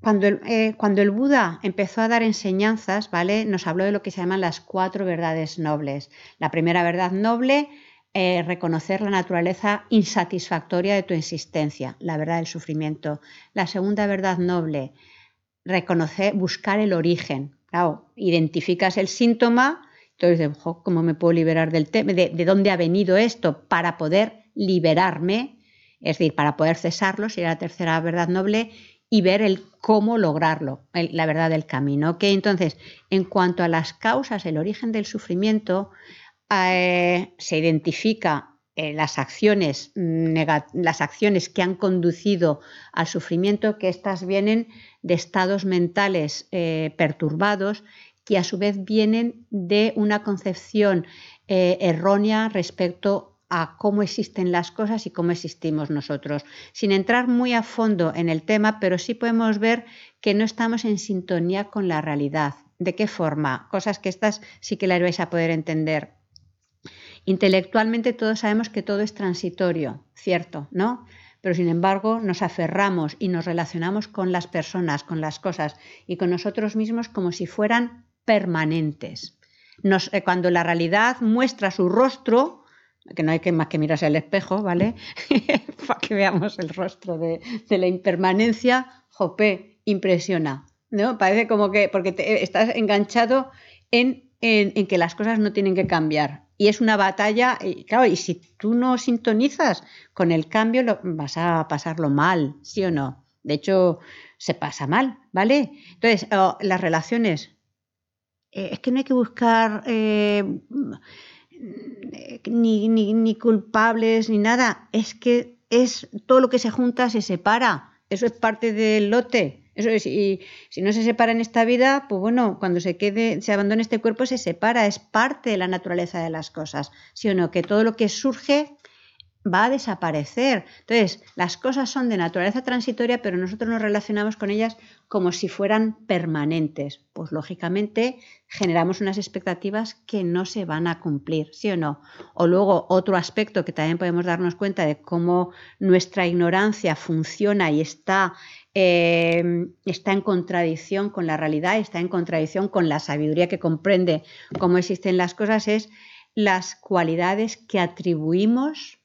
cuando, el, eh, cuando el Buda empezó a dar enseñanzas, ¿vale? Nos habló de lo que se llaman las cuatro verdades nobles. La primera verdad noble, reconocer la naturaleza insatisfactoria de tu existencia, la verdad del sufrimiento. La segunda verdad noble, reconocer, buscar el origen. Claro, identificas el síntoma, entonces, ¿cómo me puedo liberar del tema? De, dónde ha venido esto? Para poder liberarme, es decir, para poder cesarlo, sería la tercera verdad noble, y ver el cómo lograrlo, la verdad del camino. Entonces, en cuanto a las causas, el origen del sufrimiento, eh, se identifica eh, las, acciones las acciones que han conducido al sufrimiento, que éstas vienen de estados mentales eh, perturbados que a su vez vienen de una concepción eh, errónea respecto a cómo existen las cosas y cómo existimos nosotros. Sin entrar muy a fondo en el tema, pero sí podemos ver que no estamos en sintonía con la realidad. ¿De qué forma? Cosas que estas sí que las vais a poder entender. Intelectualmente todos sabemos que todo es transitorio, ¿cierto? ¿No? Pero sin embargo nos aferramos y nos relacionamos con las personas, con las cosas y con nosotros mismos como si fueran permanentes. Eh, cuando la realidad muestra su rostro, que no hay que más que mirarse al espejo, ¿vale? Para que veamos el rostro de, la impermanencia, jope, impresiona. ¿no? Parece como que, porque estás enganchado en, en, que las cosas no tienen que cambiar. Y es una batalla, y claro, y si tú no sintonizas con el cambio, vas a pasarlo mal, ¿sí o no? De hecho, se pasa mal, ¿vale? Entonces, las relaciones eh, es que no hay que buscar eh, ni, culpables ni nada, es que es todo lo que se junta se separa, eso es parte del lote. Eso es, y si no se separa en esta vida, pues bueno, cuando se quede, se abandone este cuerpo, se separa, es parte de la naturaleza de las cosas. ¿Sí? Que todo lo que surge va a desaparecer. Entonces, las cosas son de naturaleza transitoria, pero nosotros nos relacionamos con ellas como si fueran permanentes. Pues lógicamente generamos unas expectativas que no se van a cumplir, ¿sí o no? O luego otro aspecto que también podemos darnos cuenta de cómo nuestra ignorancia funciona y está, eh, está en contradicción con la realidad, está en contradicción con la sabiduría que comprende cómo existen las cosas, es las cualidades que atribuimos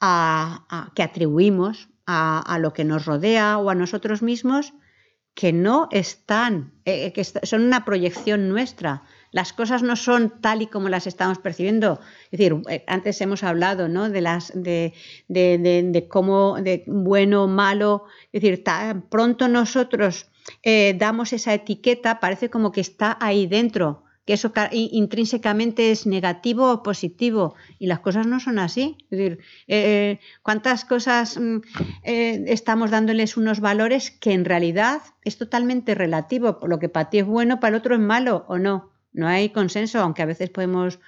que atribuimos a, lo que nos rodea o a nosotros mismos que no están, eh, que son una proyección nuestra. Las cosas no son tal y como las estamos percibiendo. Es decir, eh, antes hemos hablado ¿no? de, las, de, de, cómo, de bueno, malo. Es decir, tan pronto nosotros eh, damos esa etiqueta, parece como que está ahí dentro que eso intrínsecamente es negativo o positivo y las cosas no son así. Es decir, eh, ¿cuántas cosas mm, eh, estamos dándoles unos valores que en realidad es totalmente relativo? Lo que para ti es bueno, para el otro es malo o no. No hay consenso, aunque a veces podemos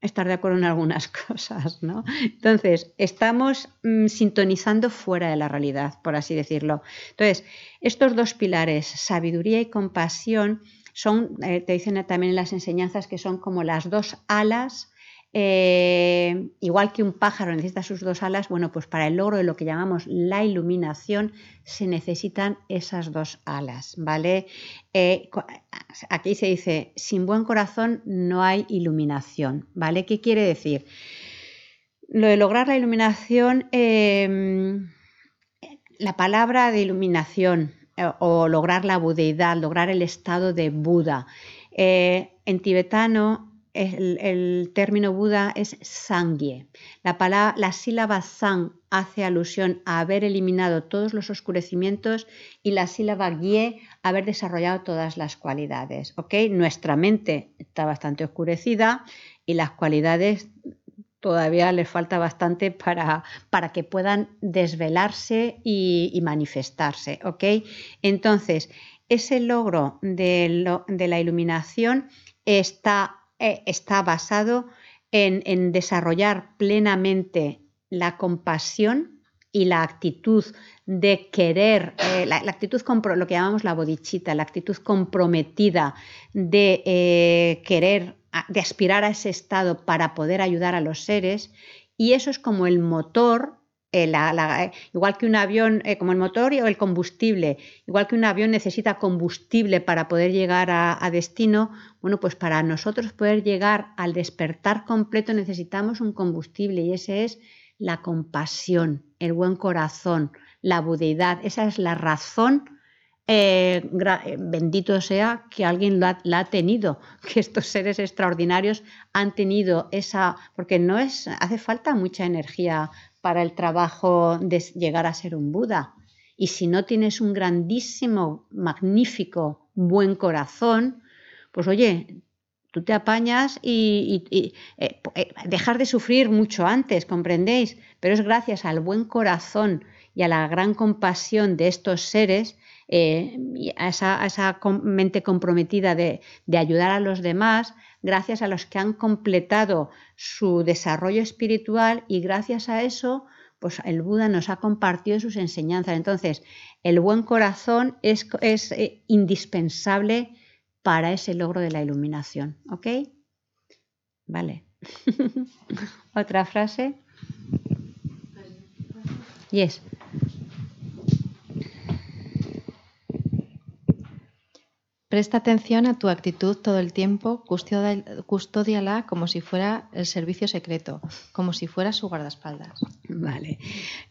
estar de acuerdo en algunas cosas, ¿no? Entonces, estamos mm, sintonizando fuera de la realidad, por así decirlo. Entonces, estos dos pilares, sabiduría y compasión, son, eh, te dicen también en las enseñanzas que son como las dos alas, eh, igual que un pájaro necesita sus dos alas, bueno, pues para el logro de lo que llamamos la iluminación se necesitan esas dos alas, ¿vale? Eh, aquí se dice, sin buen corazón no hay iluminación, ¿vale? ¿Qué quiere decir? Lo de lograr la iluminación, em, la palabra de iluminación, o lograr la budeidad, lograr el estado de Buda. Eh, en tibetano el, término Buda es Sangye. La, palabra, la sílaba Sang hace alusión a haber eliminado todos los oscurecimientos y la sílaba Gye haber desarrollado todas las cualidades. Nuestra mente está bastante oscurecida y las cualidades todavía les falta bastante para, para que puedan desvelarse y, manifestarse. ¿ok? Entonces, ese logro de, la iluminación está, eh, está basado en, desarrollar plenamente la compasión y la actitud de querer, eh, la, actitud, lo que llamamos la bodichita, la actitud comprometida de eh, querer de aspirar a ese estado para poder ayudar a los seres y eso es como el motor, eh, eh, igual que un avión, eh, como el motor o el combustible, igual que un avión necesita combustible para poder llegar a, destino, bueno, pues para nosotros poder llegar al despertar completo necesitamos un combustible y ese es la compasión, el buen corazón, la budeidad, esa es la razón eh, eh, bendito sea que alguien la, ha tenido, que estos seres extraordinarios han tenido esa, porque no es, hace falta mucha energía para el trabajo de llegar a ser un Buda. Y si no tienes un grandísimo, magnífico, buen corazón, pues oye, tú te apañas y, eh, dejar de sufrir mucho antes, ¿comprendéis? Pero es gracias al buen corazón y a la gran compasión de estos seres, eh, a esa, mente comprometida de, ayudar a los demás, gracias a los que han completado su desarrollo espiritual y gracias a eso, pues el Buda nos ha compartido sus enseñanzas. Entonces, el buen corazón es, es, eh, indispensable para ese logro de la iluminación. ¿Ok? Vale. Otra frase. Yes. Presta atención a tu actitud todo el tiempo, custodia- custódiala como si fuera el servicio secreto, como si fuera su guardaespaldas. Vale,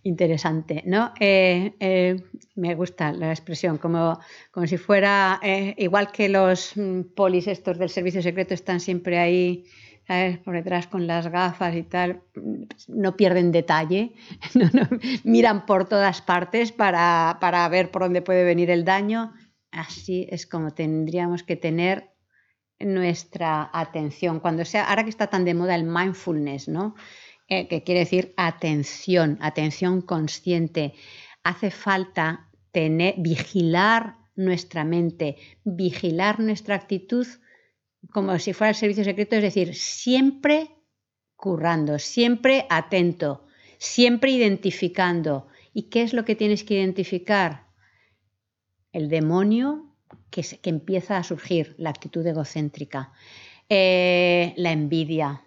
interesante, ¿no? Eh, eh, me gusta la expresión, como, como si fuera, eh, igual que los mm, polis estos del servicio secreto están siempre ahí. Por detrás con las gafas y tal, mm, no pierden detalle, no, no, miran por todas partes para, para ver por dónde puede venir el daño. Así es como tendríamos que tener nuestra atención. Cuando sea, ahora que está tan de moda el mindfulness, ¿no? Eh, que quiere decir atención, atención consciente. Hace falta tener, vigilar nuestra mente, vigilar nuestra actitud como si fuera el servicio secreto, es decir, siempre currando, siempre atento, siempre identificando. ¿Y qué es lo que tienes que identificar? El demonio que, empieza a surgir, la actitud egocéntrica, eh, la envidia,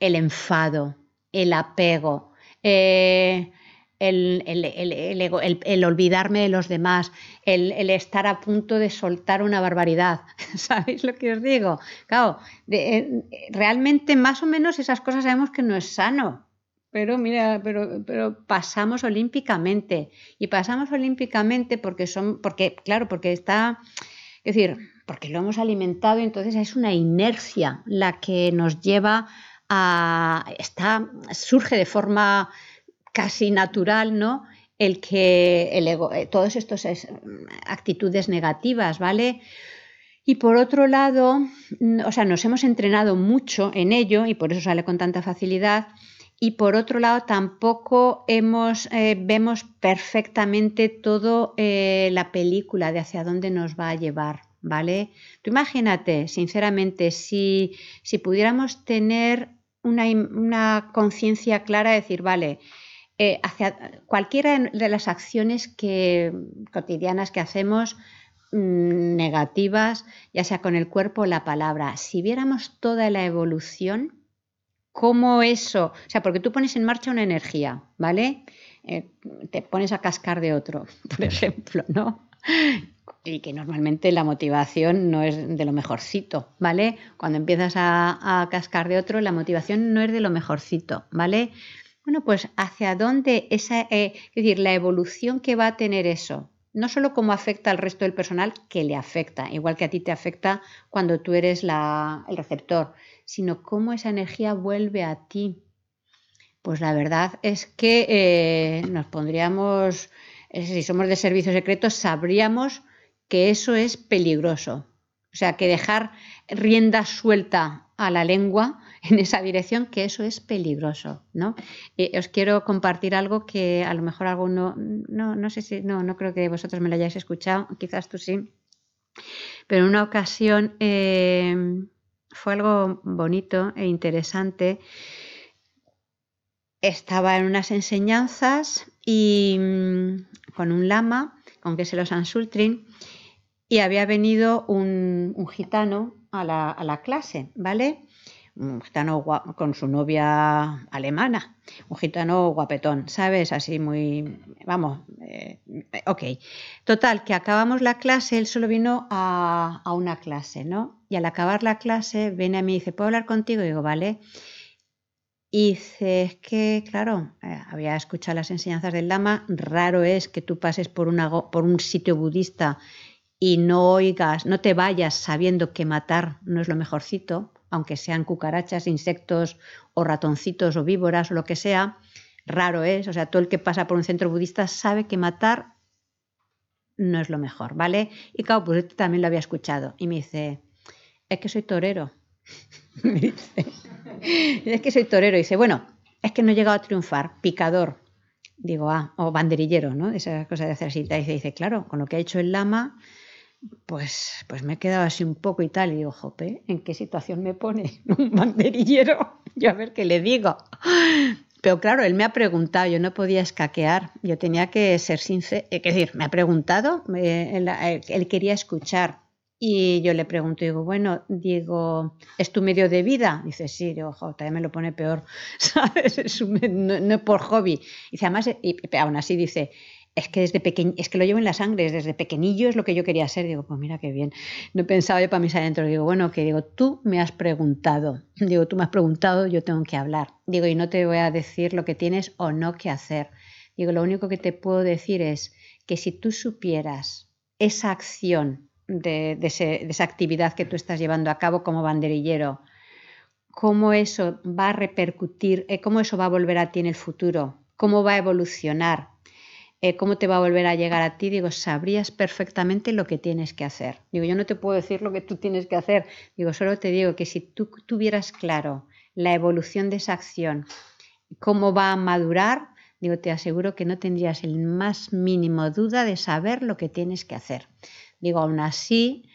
el enfado, el apego, eh, el, olvidarme de los demás, el, estar a punto de soltar una barbaridad. ¿Sabéis lo que os digo? Claro, eh, realmente más o menos esas cosas sabemos que no es sano. Pero mira, pero, pero pasamos olímpicamente. Y pasamos olímpicamente porque son, porque, claro, porque está, es decir, porque lo hemos alimentado y entonces es una inercia la que nos lleva a. Está, surge de forma casi natural, ¿no? El que el ego, eh, todas estas actitudes negativas, ¿vale? Y por otro lado, mm, o sea, nos hemos entrenado mucho en ello y por eso sale con tanta facilidad. Y por otro lado, tampoco hemos, eh, vemos perfectamente todo eh, la película de hacia dónde nos va a llevar, ¿vale? Tú imagínate, sinceramente, si, si pudiéramos tener una, una conciencia clara de decir, vale, eh, hacia cualquiera de las acciones que, cotidianas que hacemos, mm, negativas, ya sea con el cuerpo o la palabra, si viéramos toda la evolución, cómo eso, o sea, porque tú pones en marcha una energía, ¿vale? Eh, te pones a cascar de otro, por ejemplo, ¿no? Y que normalmente la motivación no es de lo mejorcito, ¿vale? Cuando empiezas a, a cascar de otro, la motivación no es de lo mejorcito, ¿vale? Bueno, pues hacia dónde esa, eh, es decir, la evolución que va a tener eso, no solo cómo afecta al resto del personal, que le afecta, igual que a ti te afecta cuando tú eres la- el receptor, sino cómo esa energía vuelve a ti. Pues la verdad es que eh, nos pondríamos, si somos de servicio secreto, sabríamos que eso es peligroso. O sea, que dejar rienda suelta a la lengua en esa dirección, que eso es peligroso, ¿no? Eh, os quiero compartir algo que a lo mejor alguno, no, no sé si, no, no creo que vosotros me lo hayáis escuchado, quizás tú sí, pero en una ocasión eh, fue algo bonito e interesante. Estaba en unas enseñanzas y mm, con un lama, con que se los Ansultrin, y había venido un, gitano a la clase, ¿vale? Un gitano con su novia alemana, un gitano guapetón, ¿sabes? Así muy, vamos, eh, ok. Total, que acabamos la clase, él solo vino a, a una clase, ¿no? Y al acabar la clase, viene a mí y dice, ¿puedo hablar contigo? Y digo, vale. Y dice, es que, claro, eh, había escuchado las enseñanzas del Lama, raro es que tú pases por, una por un sitio budista y no oigas, no te vayas sabiendo que matar no es lo mejorcito, aunque sean cucarachas, insectos o ratoncitos o víboras o lo que sea, raro es, o sea, todo el que pasa por un centro budista sabe que matar no es lo mejor, ¿vale? Y claro, pues esto también lo había escuchado y me dice, es que soy torero. Me dice. Es que soy torero. Dice, bueno, es que no he llegado a triunfar. Picador. Digo, ah, o banderillero, ¿no? Esa cosa de hacer así. Dice, dice, claro, con lo que ha hecho el lama, pues, pues me he quedado así un poco y tal. Y digo, jope, ¿en qué situación me pone un banderillero? Yo a ver qué le digo. Pero claro, él me ha preguntado, yo no podía escaquear, yo tenía que ser sincero, es decir, me ha preguntado, eh, él, quería escuchar. Y yo le pregunto, digo, bueno, digo, ¿es tu medio de vida? Dice, sí, digo, jo, también me lo pone peor, ¿sabes? No, no, por hobby. Dice, además, y, aún así dice, es que desde pequeño, es que lo llevo en la sangre, desde pequeñillo es lo que yo quería ser. Digo, pues mira qué bien. No pensaba yo para mis adentro. Digo, bueno, que digo, tú me has preguntado. Digo, tú me has preguntado, yo tengo que hablar. Digo, y no te voy a decir lo que tienes o no que hacer. Digo, lo único que te puedo decir es que si tú supieras esa acción de, de, esa actividad que tú estás llevando a cabo como banderillero, cómo eso va a repercutir, eh, cómo eso va a volver a ti en el futuro, cómo va a evolucionar, eh, cómo te va a volver a llegar a ti, digo, sabrías perfectamente lo que tienes que hacer. Digo, yo no te puedo decir lo que tú tienes que hacer, digo, solo te digo que si tú tuvieras claro la evolución de esa acción, cómo va a madurar, digo, te aseguro que no tendrías el más mínimo duda de saber lo que tienes que hacer. Digo, aún así,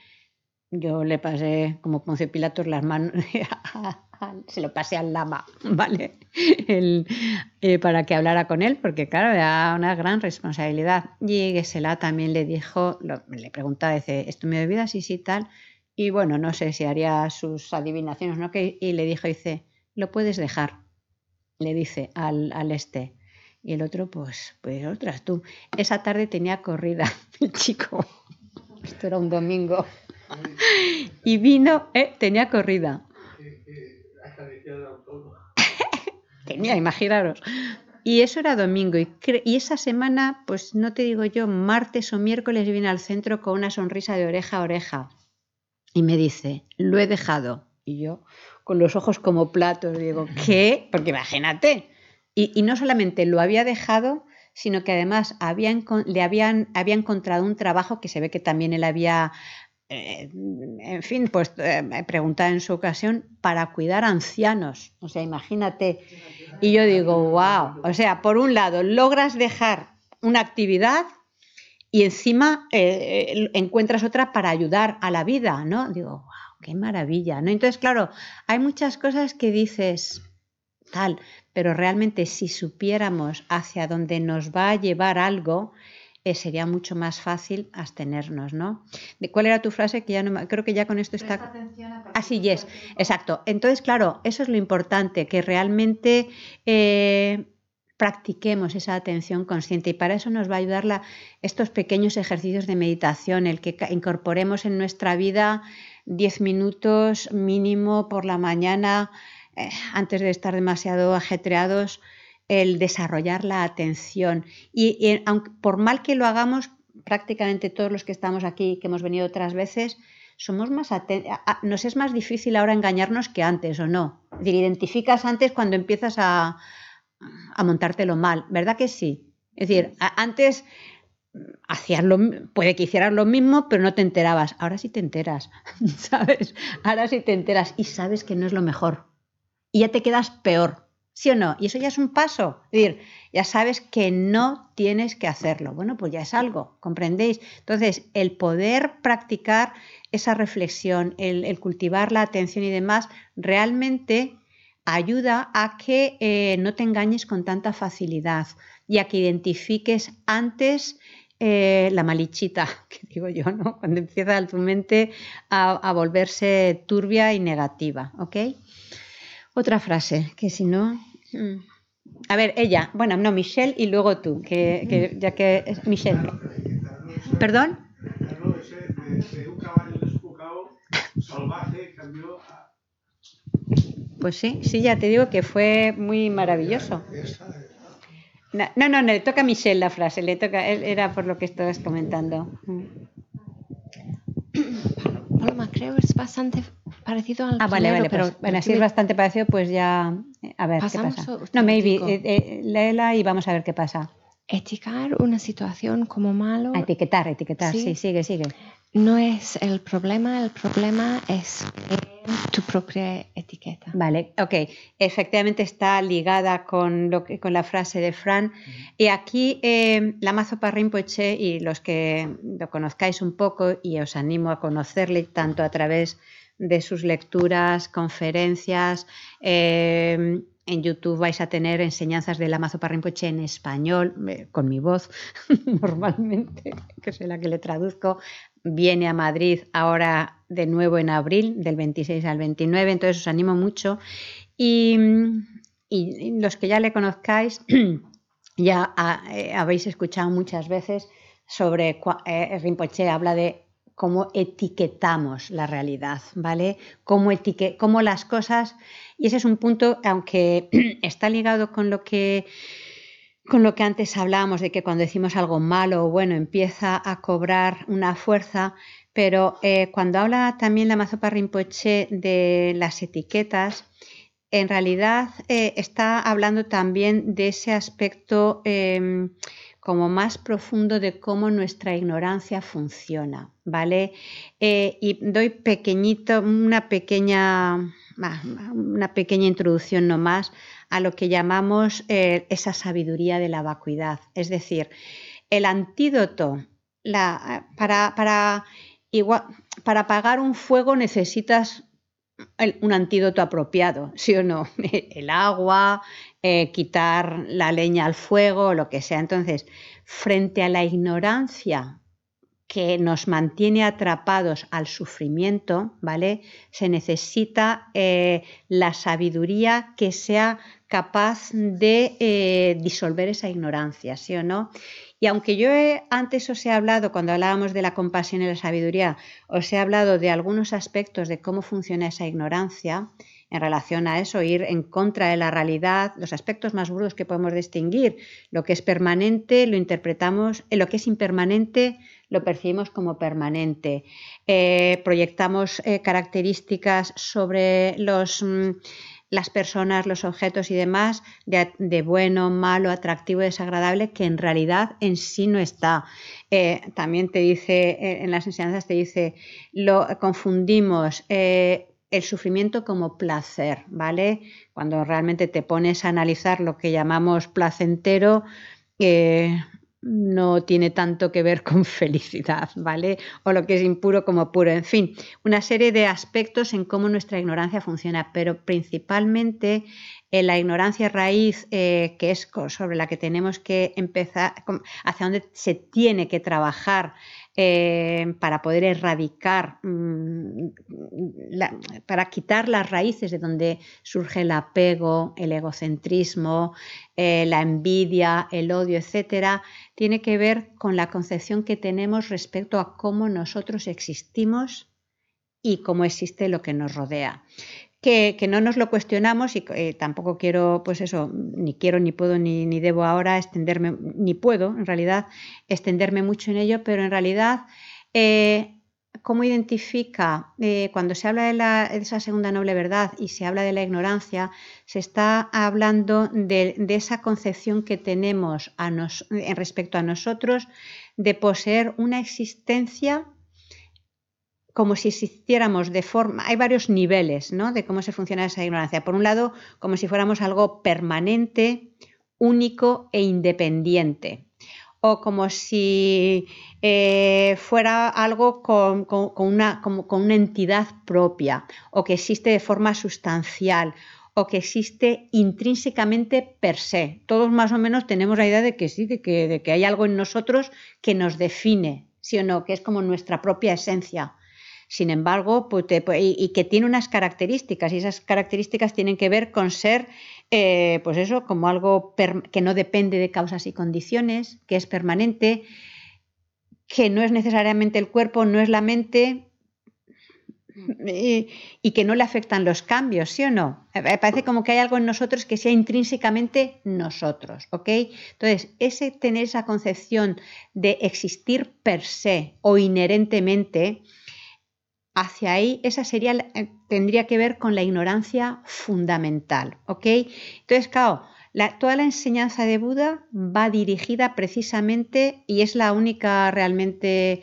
yo le pasé como Ponce Pilatos las manos se lo pasé al lama, ¿vale? El, eh, para que hablara con él, porque claro, era una gran responsabilidad. Y Gesela también le dijo, lo, le preguntaba, dice, ¿esto me vida? Sí, sí, tal. Y bueno, no sé si haría sus adivinaciones, ¿no? Que, y le dijo, dice, lo puedes dejar, le dice al, al este. Y el otro, pues, pues, otras tú. Esa tarde tenía corrida el chico. Esto era un domingo. Y vino, eh, tenía corrida. Tenía, imaginaros. Y eso era domingo. Y, esa semana, pues no te digo yo, martes o miércoles vine al centro con una sonrisa de oreja a oreja. Y me dice, lo he dejado. Y yo, con los ojos como platos, digo, ¿qué? Porque imagínate. Y, y no solamente lo había dejado, sino que además le habían, había encontrado un trabajo que se ve que también él había eh, en fin, pues eh, me preguntaba en su ocasión para cuidar ancianos. O sea, imagínate. Y yo digo, wow. O sea, por un lado, logras dejar una actividad y encima eh, encuentras otra para ayudar a la vida, ¿no? Digo, wow, qué maravilla, ¿no? Entonces, claro, hay muchas cosas que dices tal, pero realmente si supiéramos hacia dónde nos va a llevar algo, eh, sería mucho más fácil abstenernos, ¿no? ¿De cuál era tu frase? Que ya no creo que ya con esto está. Así ah, es, exacto. Entonces, claro, eso es lo importante, que realmente eh, practiquemos esa atención consciente y para eso nos va a ayudar la, estos pequeños ejercicios de meditación, el que incorporemos en nuestra vida 10 minutos mínimo por la mañana eh, antes de estar demasiado ajetreados el desarrollar la atención. Y, aunque, por mal que lo hagamos, prácticamente todos los que estamos aquí, que hemos venido otras veces, somos más nos es más difícil ahora engañarnos que antes, ¿o no? Es decir, identificas antes cuando empiezas a, a montártelo mal, ¿verdad que sí? Es decir, antes hacías lo, puede que hicieras lo mismo, pero no te enterabas. Ahora sí te enteras, ¿sabes? Ahora sí te enteras y sabes que no es lo mejor. Y ya te quedas peor, ¿Sí o no? Y eso ya es un paso. Es decir, ya sabes que no tienes que hacerlo. Bueno, pues ya es algo, ¿comprendéis? Entonces, el poder practicar esa reflexión, el, cultivar la atención y demás, realmente ayuda a que eh, no te engañes con tanta facilidad y a que identifiques antes eh, la malichita, que digo yo, ¿no? Cuando empieza tu mente a, a volverse turbia y negativa, ¿ok? Otra frase, que si no... Mm. A ver, ella, bueno, no, Michelle y luego tú, que, que ya que es Michelle. ¿Perdón? Pues sí, sí, ya te digo que fue muy maravilloso. No, no, no, le toca a Michelle la frase, le toca, era por lo que estabas comentando. Mm. Paloma, creo que es bastante parecido al Ah, vale, vale, pero bueno, si es bastante parecido, pues ya. A ver, ¿qué pasa? No, maybe. Eh, eh, léela y vamos a ver qué pasa. Etiquetar una situación como malo. etiquetar, etiquetar, sí, sigue, sigue. No es el problema, el problema es tu propia etiqueta. Vale, ok. Efectivamente está ligada con, lo que, con la frase de Fran. Y aquí eh, la Mazopa Rinpoche, y los que lo conozcáis un poco, y os animo a conocerle tanto a través de sus lecturas, conferencias, eh, en YouTube vais a tener enseñanzas de la Mazopa Rinpoche en español, con mi voz, normalmente, que es la que le traduzco. Viene a Madrid ahora de nuevo en abril, del 26 al 29, entonces os animo mucho. Y, y los que ya le conozcáis, ya eh, habéis escuchado muchas veces sobre, eh, Rinpoche habla de cómo etiquetamos la realidad, ¿vale? Cómo, etique cómo las cosas, y ese es un punto, aunque está ligado con lo que con lo que antes hablábamos de que cuando decimos algo malo o bueno empieza a cobrar una fuerza, pero eh, cuando habla también la Mazopa Rinpoche de las etiquetas, en realidad eh, está hablando también de ese aspecto eh, como más profundo de cómo nuestra ignorancia funciona, ¿vale? Eh, y doy pequeñito, una pequeña, una pequeña introducción nomás a lo que llamamos eh, esa sabiduría de la vacuidad. Es decir, el antídoto, para, para, para apagar un fuego necesitas un antídoto apropiado, ¿sí o no? El agua, eh, quitar la leña al fuego, lo que sea. Entonces, frente a la ignorancia que nos mantiene atrapados al sufrimiento, ¿vale? Se necesita eh, la sabiduría que sea capaz de eh, disolver esa ignorancia, ¿sí o no? Y aunque yo antes os he hablado, cuando hablábamos de la compasión y la sabiduría, os he hablado de algunos aspectos de cómo funciona esa ignorancia, en relación a eso, ir en contra de la realidad, los aspectos más burdos que podemos distinguir. Lo que es permanente lo interpretamos, eh, lo que es impermanente lo percibimos como permanente. Eh, proyectamos características sobre los... Mm, las personas, los objetos y demás de, bueno, malo, atractivo, desagradable, que en realidad en sí no está. Eh, también te dice, eh, en las enseñanzas te dice, lo confundimos. Eh, el sufrimiento como placer, ¿vale? Cuando realmente te pones a analizar lo que llamamos placentero, no tiene tanto que ver con felicidad, ¿vale? O lo que es impuro como puro. En fin, una serie de aspectos en cómo nuestra ignorancia funciona, pero principalmente en la ignorancia raíz, eh, que es sobre la que tenemos que empezar, hacia donde se tiene que trabajar eh, para poder erradicar, mm, para quitar las raíces de donde surge el apego, el egocentrismo, eh, la envidia, el odio, etcétera, tiene que ver con la concepción que tenemos respecto a cómo nosotros existimos y cómo existe lo que nos rodea que, no nos lo cuestionamos y eh, tampoco quiero, pues eso, ni quiero, ni puedo, ni, ni, debo ahora extenderme, ni puedo en realidad extenderme mucho en ello, pero en realidad, eh, ¿cómo identifica eh, cuando se habla de, la, esa segunda noble verdad y se habla de la ignorancia? Se está hablando de, esa concepción que tenemos a nos, respecto a nosotros de poseer una existencia como si existiéramos de forma, hay varios niveles de cómo se funciona esa ignorancia. Por un lado, como si fuéramos algo permanente, único e independiente. O como si eh, fuera algo con, una, con una entidad propia, o que existe de forma sustancial, o que existe intrínsecamente per se. Todos más o menos tenemos la idea de que sí, de que, de que hay algo en nosotros que nos define, sí o no, que es como nuestra propia esencia. Sin embargo, pues y, que tiene unas características, y esas características tienen que ver con ser, eh, pues eso, como algo que no depende de causas y condiciones, que es permanente, que no es necesariamente el cuerpo, no es la mente, y, que no le afectan los cambios, ¿sí o no? Parece como que hay algo en nosotros que sea intrínsecamente nosotros, ¿ok? Entonces, ese tener esa concepción de existir per se o inherentemente, hacia ahí, esa sería, eh, tendría que ver con la ignorancia fundamental, ¿ok? Entonces, claro, toda la enseñanza de Buda va dirigida precisamente, y es la única realmente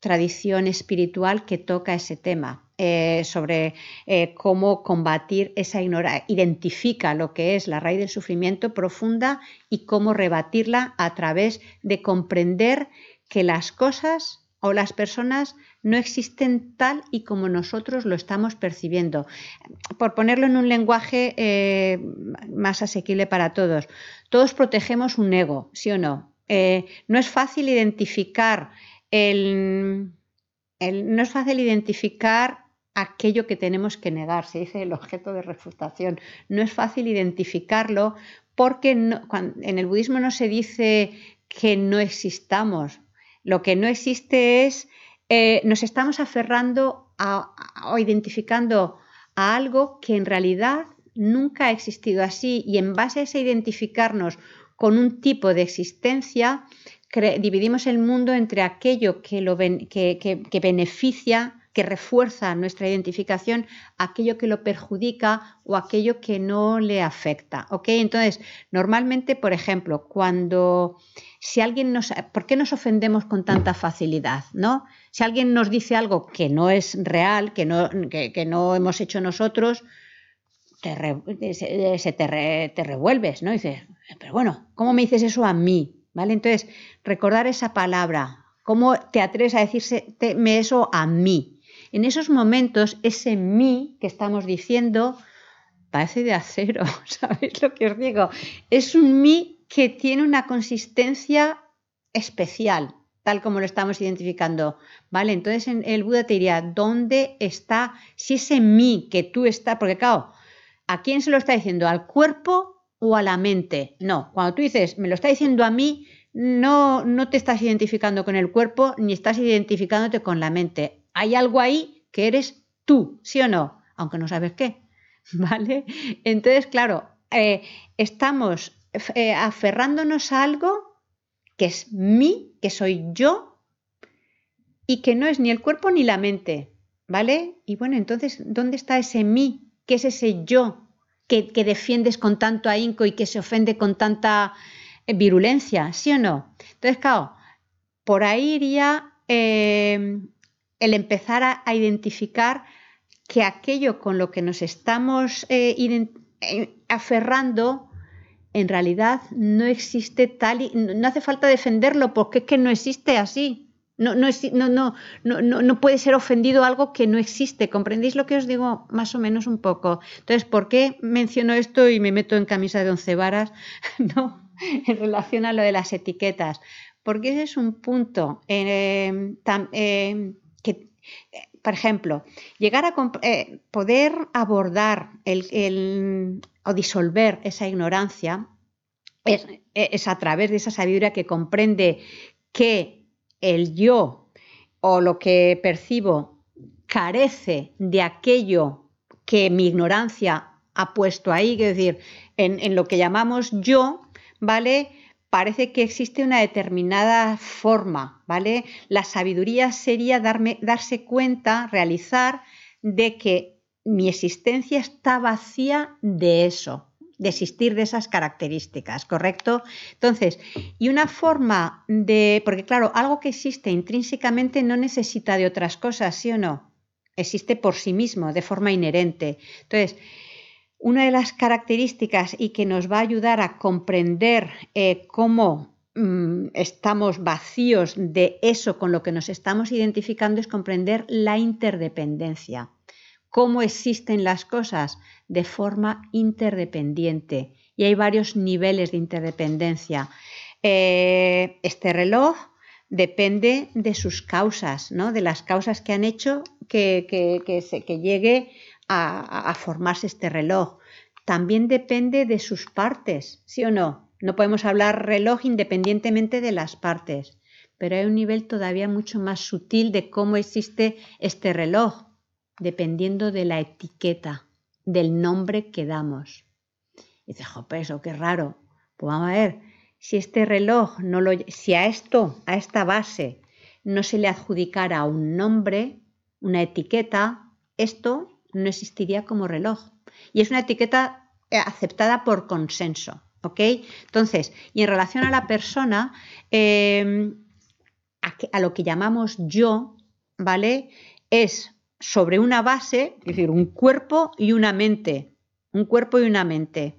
tradición espiritual que toca ese tema, eh, sobre eh, cómo combatir esa ignorancia, identifica lo que es la raíz del sufrimiento profunda y cómo rebatirla a través de comprender que las cosas o las personas no existen tal y como nosotros lo estamos percibiendo. Por ponerlo en un lenguaje eh, más asequible para todos, todos protegemos un ego, ¿sí o no? no es fácil identificar el, no es fácil identificar aquello que tenemos que negar, se dice el objeto de refutación. No es fácil identificarlo porque en el budismo no se dice que no existamos. Lo que no existe es, eh, nos estamos aferrando o identificando a algo que en realidad nunca ha existido así. Y en base a ese identificarnos con un tipo de existencia, dividimos el mundo entre aquello que, beneficia que refuerza nuestra identificación, aquello que lo perjudica o aquello que no le afecta. ¿ok? Entonces, normalmente, por ejemplo, cuando si alguien nos... ¿Por qué nos ofendemos con tanta facilidad? ¿no? Si alguien nos dice algo que no es real, que no, que, no hemos hecho nosotros, te, se, te, revuelves, ¿no? dices, pero bueno, ¿cómo me dices eso a mí? ¿Vale? Entonces, recordar esa palabra, ¿cómo te atreves a decirse eso a mí? En esos momentos, ese mí que estamos diciendo parece de acero, ¿sabéis lo que os digo? Es un mí que tiene una consistencia especial, tal como lo estamos identificando, ¿vale? Entonces el Buda te diría, ¿dónde está, si ese mí que tú estás, porque claro, ¿a quién se lo está diciendo? ¿Al cuerpo o a la mente? No, cuando tú dices, me lo está diciendo a mí, no, no te estás identificando con el cuerpo ni estás identificándote con la mente hay algo ahí que eres tú, ¿sí o no? Aunque no sabes qué, ¿vale? Entonces, claro, eh, estamos eh, aferrándonos a algo que es mí, que soy yo, y que no es ni el cuerpo ni la mente, ¿vale? Y bueno, entonces, ¿dónde está ese mí? ¿Qué es ese yo que, defiendes con tanto ahínco y que se ofende con tanta eh, virulencia, ¿sí o no? Entonces, claro, por ahí iría el empezar a, identificar que aquello con lo que nos estamos eh, eh, aferrando en realidad no existe tal y no hace falta defenderlo porque es que no existe así. No, no, no, no, no, puede ser ofendido algo que no existe. ¿Comprendéis lo que os digo más o menos un poco? Entonces, ¿por qué menciono esto y me meto en camisa de once varas ¿no? en relación a lo de las etiquetas? Porque ese es un punto eh, por ejemplo, llegar a eh, poder abordar o disolver esa ignorancia es, a través de esa sabiduría que comprende que el yo o lo que percibo carece de aquello que mi ignorancia ha puesto ahí, es decir, en, en lo que llamamos yo, ¿vale? Parece que existe una determinada forma, ¿vale? La sabiduría sería darme, darse cuenta, realizar de que mi existencia está vacía de eso, de existir de esas características, ¿correcto? Entonces, y una forma de, porque claro, algo que existe intrínsecamente no necesita de otras cosas, ¿sí o no? Existe por sí mismo, de forma inherente. Entonces, una de las características y que nos va a ayudar a comprender eh, cómo mm, estamos vacíos de eso con lo que nos estamos identificando es comprender la interdependencia, cómo existen las cosas de forma interdependiente. Y hay varios niveles de interdependencia. Eh, este reloj depende de sus causas, ¿no? de las causas que han hecho que, que llegue a, formarse este reloj. También depende de sus partes, ¿sí o no? No podemos hablar reloj independientemente de las partes, pero hay un nivel todavía mucho más sutil de cómo existe este reloj, dependiendo de la etiqueta, del nombre que damos. Y dice, jope, eso qué raro. Pues vamos a ver, si este reloj no lo, si a esto, a esta base, no se le adjudicara un nombre, una etiqueta, esto no existiría como reloj. Y es una etiqueta eh, aceptada por consenso. ¿Ok? Entonces, y en relación a la persona, em, a, lo que llamamos yo, ¿vale? Es sobre una base, es decir, un cuerpo y una mente, un cuerpo y una mente,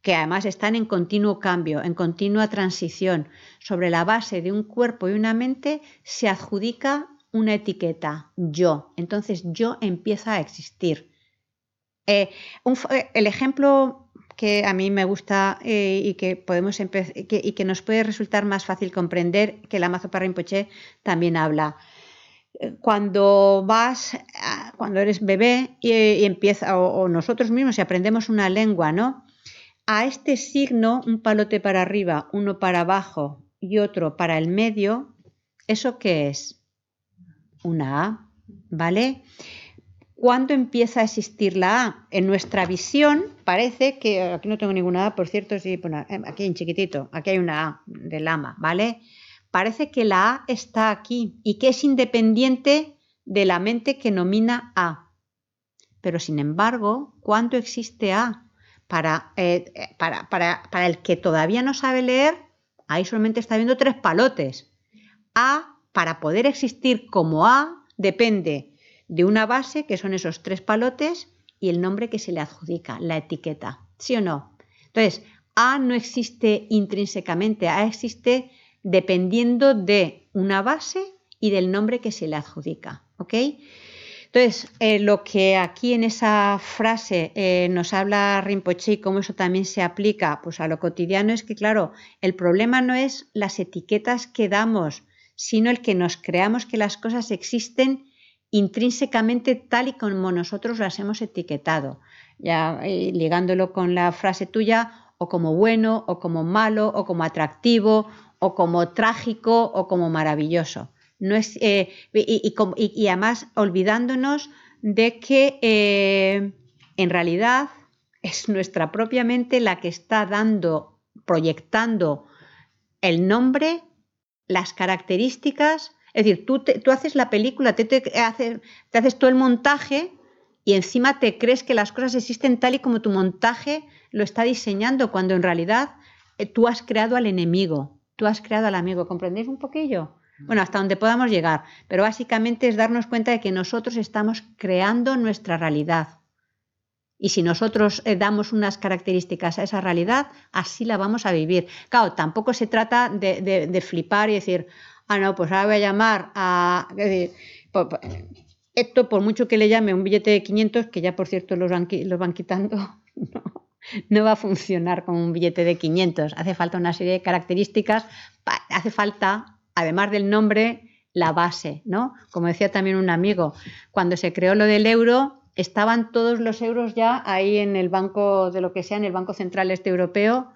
que además están en continuo cambio, en continua transición. Sobre la base de un cuerpo y una mente se adjudica una etiqueta, yo. Entonces yo empieza a existir. Eh, eh, el ejemplo que a mí me gusta eh, y que podemos y que nos puede resultar más fácil comprender que la Mazo Rinpoche también habla cuando vas, cuando eres bebé y, empieza, o, nosotros mismos, si aprendemos una lengua, ¿no? A este signo, un palote para arriba, uno para abajo y otro para el medio, ¿eso qué es? Una A, ¿vale? ¿Cuándo empieza a existir la A? En nuestra visión parece que, aquí no tengo ninguna A, por cierto, sí, bueno, aquí en chiquitito, aquí hay una A de lama, ¿vale? parece que la A está aquí y que es independiente de la mente que nomina A. Pero sin embargo, ¿cuánto existe A? Para, eh, para, el que todavía no sabe leer, ahí solamente está viendo tres palotes. A, para poder existir como A, depende de una base, que son esos tres palotes, y el nombre que se le adjudica, la etiqueta. ¿Sí o no? Entonces, A no existe intrínsecamente, A existe dependiendo de una base y del nombre que se le adjudica. ¿ok? Entonces, eh, lo que aquí en esa frase eh, nos habla Rinpoche y cómo eso también se aplica pues, a lo cotidiano es que, claro, el problema no es las etiquetas que damos, sino el que nos creamos que las cosas existen intrínsecamente tal y como nosotros las hemos etiquetado. Ya eh, ligándolo con la frase tuya, o como bueno, o como malo, o como atractivo, o como trágico o como maravilloso. No es, eh, y, además olvidándonos de que eh, en realidad es nuestra propia mente la que está dando, proyectando el nombre, las características. Es decir, tú, tú haces la película, te, te, haces, te haces todo el montaje y encima te crees que las cosas existen tal y como tu montaje lo está diseñando, cuando en realidad eh, tú has creado al enemigo, tú has creado al amigo. ¿Comprendéis un poquillo? Bueno, hasta donde podamos llegar, pero básicamente es darnos cuenta de que nosotros estamos creando nuestra realidad. Y si nosotros eh, damos unas características a esa realidad, así la vamos a vivir. Claro, tampoco se trata de, flipar y decir, ah, no, pues ahora voy a llamar a... esto, por mucho que le llame un billete de 500, que ya por cierto los van, quitando, no, no va a funcionar con un billete de 500. Hace falta una serie de características, hace falta, además del nombre, la base, ¿no? Como decía también un amigo, cuando se creó lo del euro, estaban todos los euros ya ahí en el banco de lo que sea, en el Banco Central Este Europeo,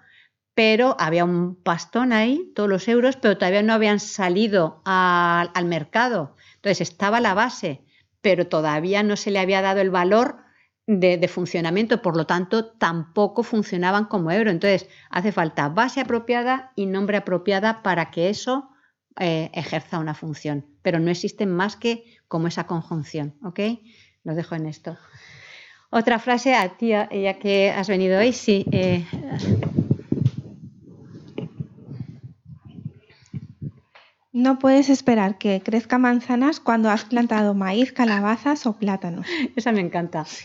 pero había un pastón ahí, todos los euros, pero todavía no habían salido al mercado. Entonces estaba la base, pero todavía no se le había dado el valor de, funcionamiento, por lo tanto tampoco funcionaban como euro. Entonces hace falta base apropiada y nombre apropiada para que eso eh, ejerza una función, pero no existen más que como esa conjunción, ¿ok? Lo dejo en esto. Otra frase a ti, ya que has venido hoy, sí. Eh, No puedes esperar que crezca manzanas cuando has plantado maíz, calabazas o plátanos. Esa me encanta.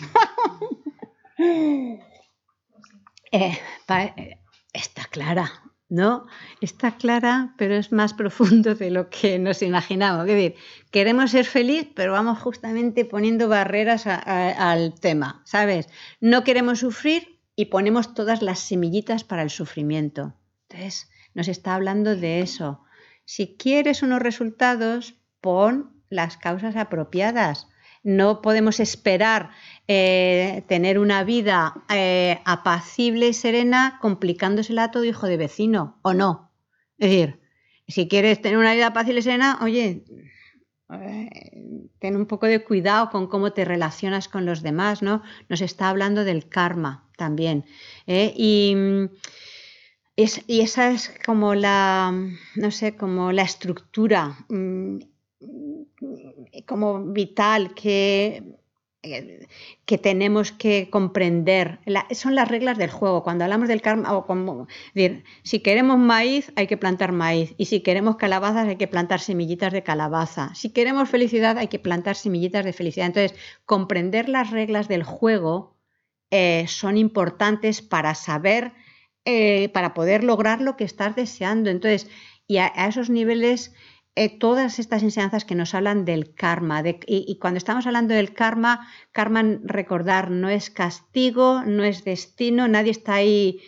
Eh, eh, está clara, ¿no? Está clara, pero es más profundo de lo que nos imaginamos. Es decir, queremos ser feliz, pero vamos justamente poniendo barreras al tema, ¿sabes? No queremos sufrir y ponemos todas las semillitas para el sufrimiento. Entonces, nos está hablando de eso. Si quieres unos resultados, pon las causas apropiadas. No podemos esperar eh, tener una vida eh, apacible y serena complicándosela a todo hijo de vecino, ¿o no? Es decir, si quieres tener una vida apacible y serena, oye, eh, ten un poco de cuidado con cómo te relacionas con los demás, ¿no? Nos está hablando del karma también. Y y esa es como la, no sé, como la estructura mm, como vital que que tenemos que comprender. Son las reglas del juego. Cuando hablamos del karma, o como, si queremos maíz, hay que plantar maíz. Y si queremos calabazas, hay que plantar semillitas de calabaza. Si queremos felicidad, hay que plantar semillitas de felicidad. Entonces, comprender las reglas del juego eh, son importantes para saber, eh, para poder lograr lo que estás deseando. Entonces, y a esos niveles eh, todas estas enseñanzas que nos hablan del karma. y, cuando estamos hablando del karma, karma, recordar, no es castigo, no es destino, nadie está ahí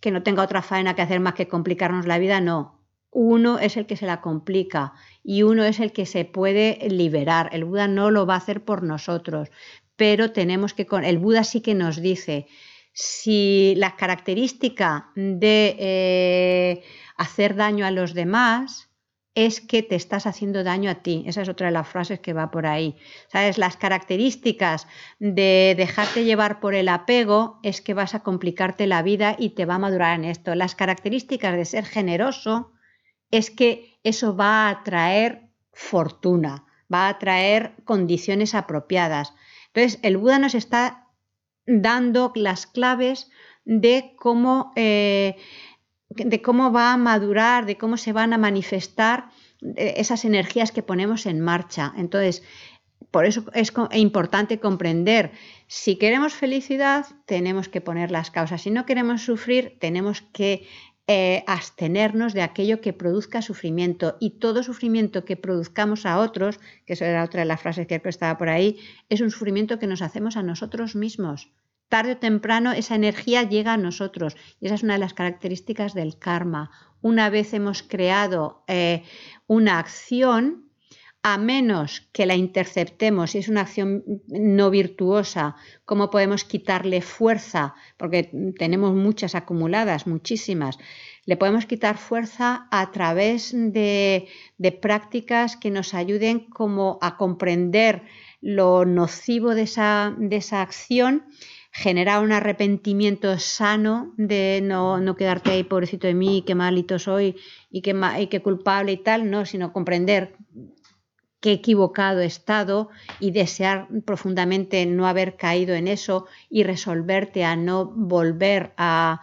que, no tenga otra faena que hacer más que complicarnos la vida, no. Uno es el que se la complica y uno es el que se puede liberar. El Buda no lo va a hacer por nosotros, pero tenemos que... El Buda sí que nos dice, si la característica de eh, hacer daño a los demás es que te estás haciendo daño a ti. Esa es otra de las frases que va por ahí. ¿Sabes? Las características de dejarte llevar por el apego es que vas a complicarte la vida y te va a madurar en esto. Las características de ser generoso es que eso va a traer fortuna, va a traer condiciones apropiadas. Entonces, el Buda nos está dando las claves de cómo, eh, de cómo va a madurar, de cómo se van a manifestar eh, esas energías que ponemos en marcha. Entonces, por eso es co- importante comprender, si queremos felicidad, tenemos que poner las causas. Si no queremos sufrir, tenemos que eh, abstenernos de aquello que produzca sufrimiento. Y todo sufrimiento que produzcamos a otros, que eso era otra de las frases que estaba por ahí, es un sufrimiento que nos hacemos a nosotros mismos. Tarde o temprano esa energía llega a nosotros y esa es una de las características del karma. Una vez hemos creado eh, una acción, a menos que la interceptemos, si es una acción no virtuosa, ¿cómo podemos quitarle fuerza? Porque tenemos muchas acumuladas, muchísimas. Le podemos quitar fuerza a través de, de prácticas que nos ayuden como a comprender lo nocivo de esa, de esa acción generar un arrepentimiento sano de no, no, quedarte ahí, pobrecito de mí, qué malito soy y qué, culpable y tal, no, sino comprender qué equivocado he estado y desear profundamente no haber caído en eso y resolverte a no volver a,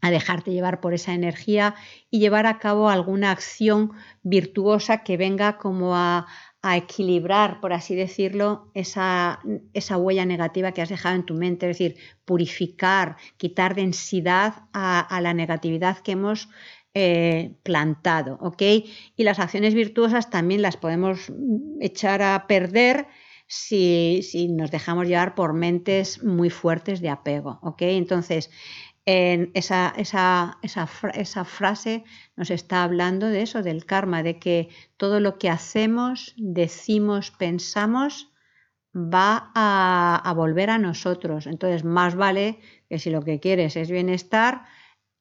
a dejarte llevar por esa energía y llevar a cabo alguna acción virtuosa que venga como a, a equilibrar, por así decirlo, esa, esa, huella negativa que has dejado en tu mente, es decir, purificar, quitar densidad a, la negatividad que hemos eh, plantado, ¿ok? Y las acciones virtuosas también las podemos echar a perder si, si nos dejamos llevar por mentes muy fuertes de apego, ¿ok? Entonces, en esa, esa, esa, esa, frase nos está hablando de eso, del karma, de que todo lo que hacemos, decimos, pensamos, va a, volver a nosotros. Entonces, más vale que si lo que quieres es bienestar,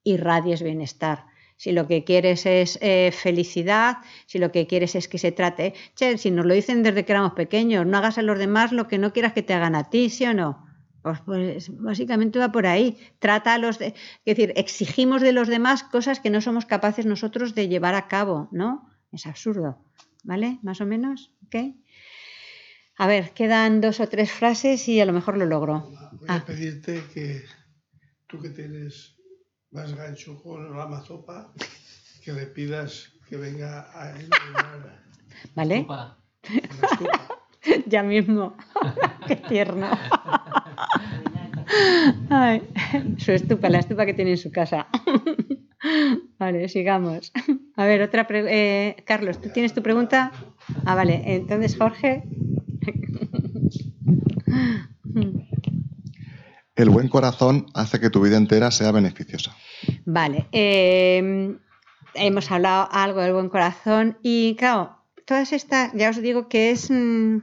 irradies bienestar. Si lo que quieres es eh, felicidad, si lo que quieres es que se trate, che, si nos lo dicen desde que éramos pequeños, no hagas a los demás lo que no quieras que te hagan a ti, ¿sí o no? Pues, pues, básicamente va por ahí. Trata a los de, es decir, exigimos de los demás cosas que no somos capaces nosotros de llevar a cabo, ¿no? Es absurdo, ¿vale? Más o menos, ¿ok? A ver, quedan dos o tres frases y a lo mejor lo logro. Voy a ah. pedirte que tú que tienes más gancho con la mazopa, que le pidas que venga a iluminar. ¿Vale? Estupa. Estupa. ya mismo. Qué tierno. Ay, su estupa, la estupa que tiene en su casa. vale, sigamos. A ver, otra pregunta. Eh, Carlos, ¿tú tienes tu pregunta? Ah, vale. Entonces, Jorge. El buen corazón hace que tu vida entera sea beneficiosa. Vale. Eh, hemos hablado algo del buen corazón y, claro, todas estas, ya os digo que es. Mmm,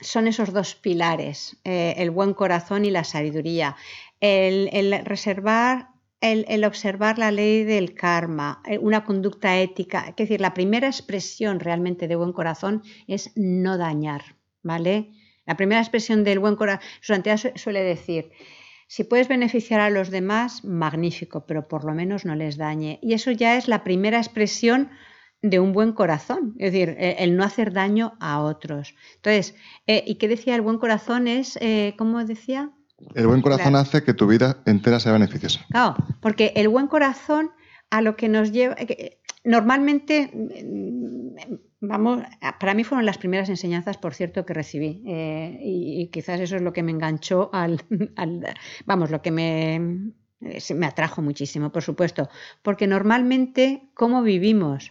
son esos dos pilares, eh, el buen corazón y la sabiduría. El, el reservar, el, el, observar la ley del karma, eh, una conducta ética. Es decir, la primera expresión realmente de buen corazón es no dañar, ¿vale? La primera expresión del buen corazón, su santidad suele decir, si puedes beneficiar a los demás, magnífico, pero por lo menos no les dañe. Y eso ya es la primera expresión de un buen corazón, es decir, eh, el no hacer daño a otros. Entonces, eh, ¿y qué decía el buen corazón? Es, eh, ¿cómo decía? El buen corazón Claro. hace que tu vida entera sea beneficiosa. Claro, porque el buen corazón a lo que nos lleva, que- normalmente, mm, vamos, para mí fueron las primeras enseñanzas, por cierto, que recibí eh, y, y quizás eso es lo que me enganchó al, al- vamos, lo que me, eh, me atrajo muchísimo, por supuesto, porque normalmente, ¿cómo vivimos?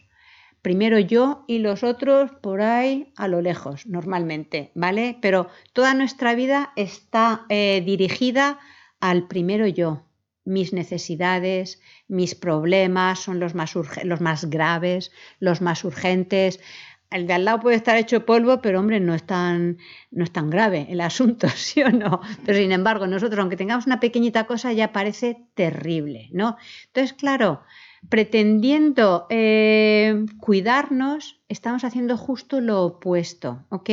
Primero yo y los otros por ahí a lo lejos, normalmente, ¿vale? Pero toda nuestra vida está eh, dirigida al primero yo. Mis necesidades, mis problemas son los más, los más graves, los más urgentes. El de al lado puede estar hecho polvo, pero hombre, no es tan, no es tan grave el asunto, ¿sí o no? Pero sin embargo, nosotros, aunque tengamos una pequeñita cosa, ya parece terrible, ¿no? Entonces, claro, pretendiendo eh, cuidarnos, estamos haciendo justo lo opuesto, ¿ok?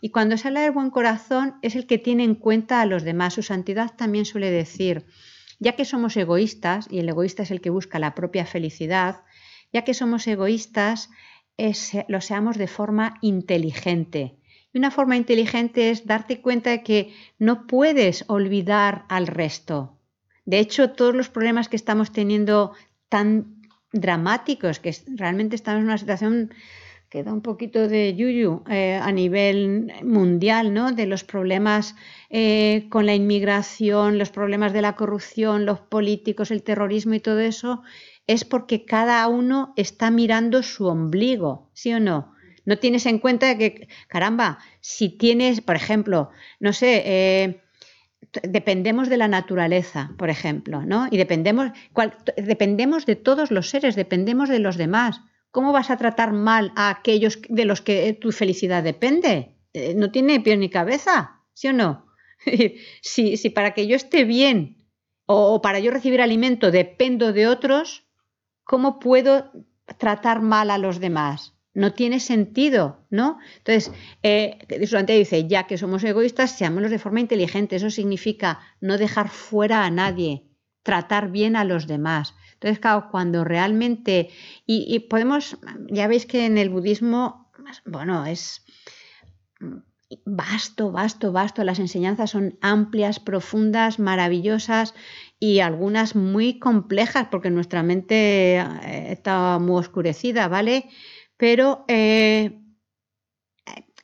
Y cuando se habla del buen corazón es el que tiene en cuenta a los demás. Su santidad también suele decir, ya que somos egoístas, y el egoísta es el que busca la propia felicidad, ya que somos egoístas, es- lo seamos de forma inteligente. Y una forma inteligente es darte cuenta de que no puedes olvidar al resto. De hecho, todos los problemas que estamos teniendo tan dramáticos, que realmente estamos en una situación que da un poquito de yuyu eh, a nivel mundial, ¿no? De los problemas eh, con la inmigración, los problemas de la corrupción, los políticos, el terrorismo y todo eso, es porque cada uno está mirando su ombligo, ¿sí o no? No tienes en cuenta que, caramba, si tienes, por ejemplo, no sé, eh, dependemos de la naturaleza, por ejemplo, ¿no? Y dependemos, dependemos de todos los seres, dependemos de los demás. ¿Cómo vas a tratar mal a aquellos de los que tu felicidad depende? Eh, no tiene pie ni cabeza, ¿sí o no? si, si para que yo esté bien o para yo recibir alimento dependo de otros, ¿cómo puedo tratar mal a los demás? No tiene sentido, ¿no? Entonces, eh, Solante dice, ya que somos egoístas, seámoslos de forma inteligente. Eso significa no dejar fuera a nadie, tratar bien a los demás. Entonces, claro, cuando realmente... Y, y podemos, ya veis que en el budismo, bueno, es vasto, vasto, vasto. Las enseñanzas son amplias, profundas, maravillosas y algunas muy complejas porque nuestra mente eh, está muy oscurecida, ¿vale? Pero eh,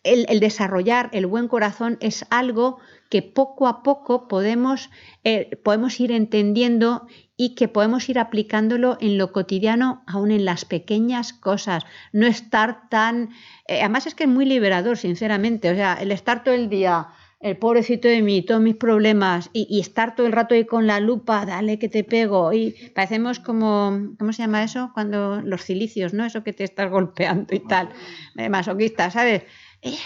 el, desarrollar el buen corazón es algo que poco a poco podemos, eh, podemos ir entendiendo y que podemos ir aplicándolo en lo cotidiano, aún en las pequeñas cosas. No estar tan... eh, además es que es muy liberador, sinceramente. O sea, el estar todo el día, el pobrecito de mí, todos mis problemas, y, y estar todo el rato ahí con la lupa, dale que te pego, y parecemos como, ¿cómo se llama eso? Cuando los cilicios, ¿no? Eso que te estás golpeando y tal. Eh, masoquista, ¿sabes? Eh,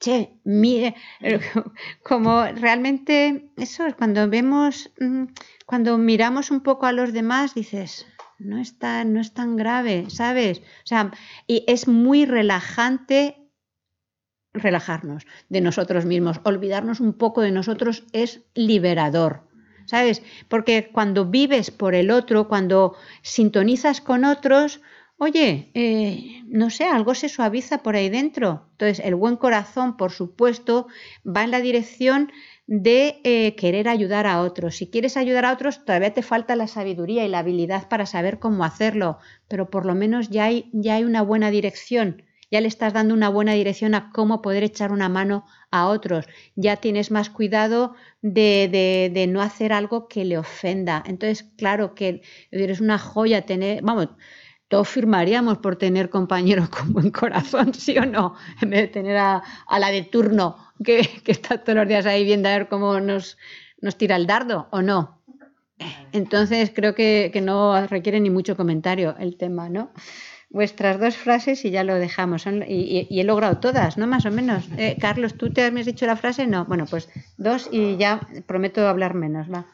che, mire, eh, como realmente eso es cuando vemos, mm, cuando miramos un poco a los demás, dices, no es tan, no es tan grave, ¿sabes? O sea, y es muy relajante relajarnos de nosotros mismos, olvidarnos un poco de nosotros es liberador. ¿Sabes? Porque cuando vives por el otro, cuando sintonizas con otros, oye, eh, no sé, algo se suaviza por ahí dentro. Entonces, el buen corazón, por supuesto, va en la dirección de eh, querer ayudar a otros. Si quieres ayudar a otros, todavía te falta la sabiduría y la habilidad para saber cómo hacerlo, pero por lo menos ya hay, ya hay una buena dirección. Ya le estás dando una buena dirección a cómo poder echar una mano a otros. Ya tienes más cuidado de, de, de no hacer algo que le ofenda. Entonces, claro que eres una joya tener, vamos, todos firmaríamos por tener compañeros con buen corazón, ¿sí o no? En vez de tener a, a la de turno que, que, está todos los días ahí viendo a ver cómo nos, nos tira el dardo, ¿o no? Entonces creo que, que, no requiere ni mucho comentario el tema, ¿no? Vuestras dos frases y ya lo dejamos. Son, y, y, y, he logrado todas, ¿no? Más o menos. Eh, Carlos, ¿tú te has dicho la frase? No. Bueno, pues dos y ya prometo hablar menos, va.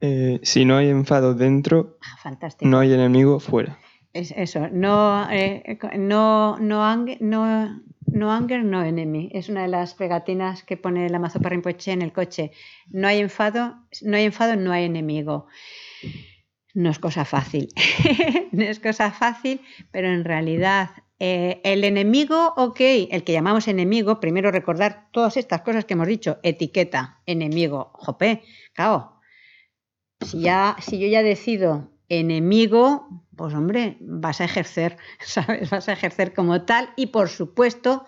Eh, si no hay enfado dentro, ah, no hay enemigo fuera. Es eso, no, eh, no, no, anger, no, no anger, no enemy. Es una de las pegatinas que pone la Mazopa Rinpoche en el coche. No hay enfado, no hay enfado, no hay enemigo. No es cosa fácil, no es cosa fácil, pero en realidad eh, el enemigo, ok, el que llamamos enemigo, primero recordar todas estas cosas que hemos dicho, etiqueta, enemigo, jope, claro, si, ya, si yo ya decido enemigo, pues hombre, vas a ejercer, ¿sabes? Vas a ejercer como tal y por supuesto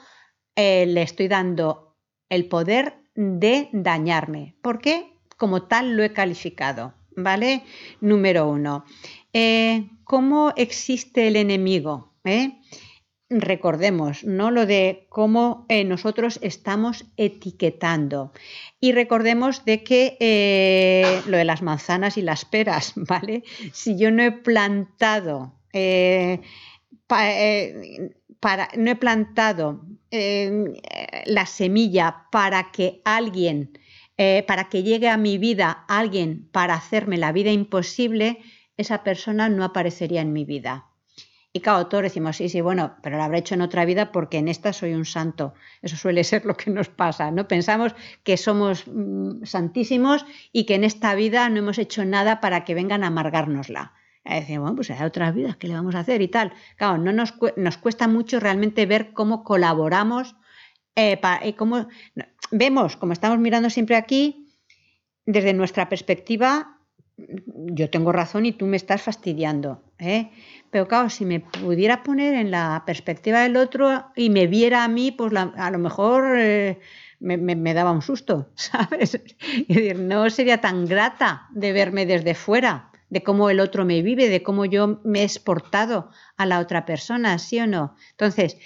eh, le estoy dando el poder de dañarme. ¿Por qué? Como tal lo he calificado, ¿vale? Número uno. Eh, ¿Cómo existe el enemigo? ¿Eh? recordemos, ¿no? Lo de cómo eh, nosotros estamos etiquetando. Y recordemos de que lo de las manzanas y las peras, ¿vale? Si yo no he plantado, para, no he plantado la semilla para que alguien, para que llegue a mi vida alguien para hacerme la vida imposible, esa persona no aparecería en mi vida. Y claro, todos decimos, sí, sí, bueno, pero lo habré hecho en otra vida porque en esta soy un santo. Eso suele ser lo que nos pasa, ¿no? Pensamos que somos mm, santísimos y que en esta vida no hemos hecho nada para que vengan a amargárnosla. Y decimos, bueno, pues hay otras vidas, ¿qué le vamos a hacer? Y tal. Claro, no nos, nos cuesta mucho realmente ver cómo colaboramos, eh, y cómo vemos, como estamos mirando siempre aquí, desde nuestra perspectiva, yo tengo razón y tú me estás fastidiando. ¿eh? Pero claro, si me pudiera poner en la perspectiva del otro y me viera a mí, pues a lo mejor eh, me, daba un susto, ¿sabes? Es decir, no sería tan grata de verme desde fuera, de cómo el otro me vive, de cómo yo me he exportado a la otra persona, ¿sí o no? Entonces,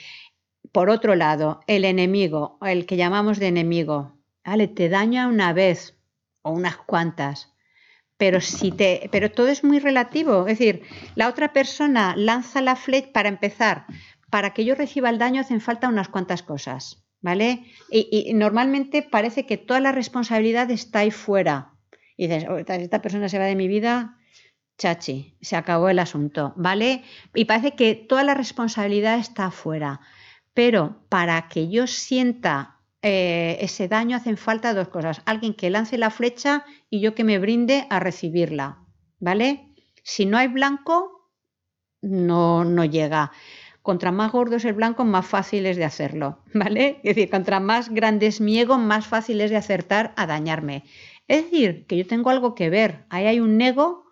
por otro lado, el enemigo, el que llamamos de enemigo, ¿vale? Te daña una vez o unas cuantas pero si te, pero todo es muy relativo. Es decir, la otra persona lanza la flecha para empezar. Para que yo reciba el daño hacen falta unas cuantas cosas, ¿vale? Y, normalmente parece que toda la responsabilidad está ahí fuera. Y dices, oh, esta persona se va de mi vida, chachi, se acabó el asunto, ¿vale? Y parece que toda la responsabilidad está afuera. Pero para que yo sienta eh, ese daño hacen falta dos cosas. Alguien que lance la flecha y yo que me brinde a recibirla. ¿Vale? Si no hay blanco, no, no llega. Contra más gordo es el blanco, más fácil es de hacerlo. ¿Vale? Es decir, contra más grande es más fácil es de acertar a dañarme. Es decir, que yo tengo algo que ver. Ahí hay un ego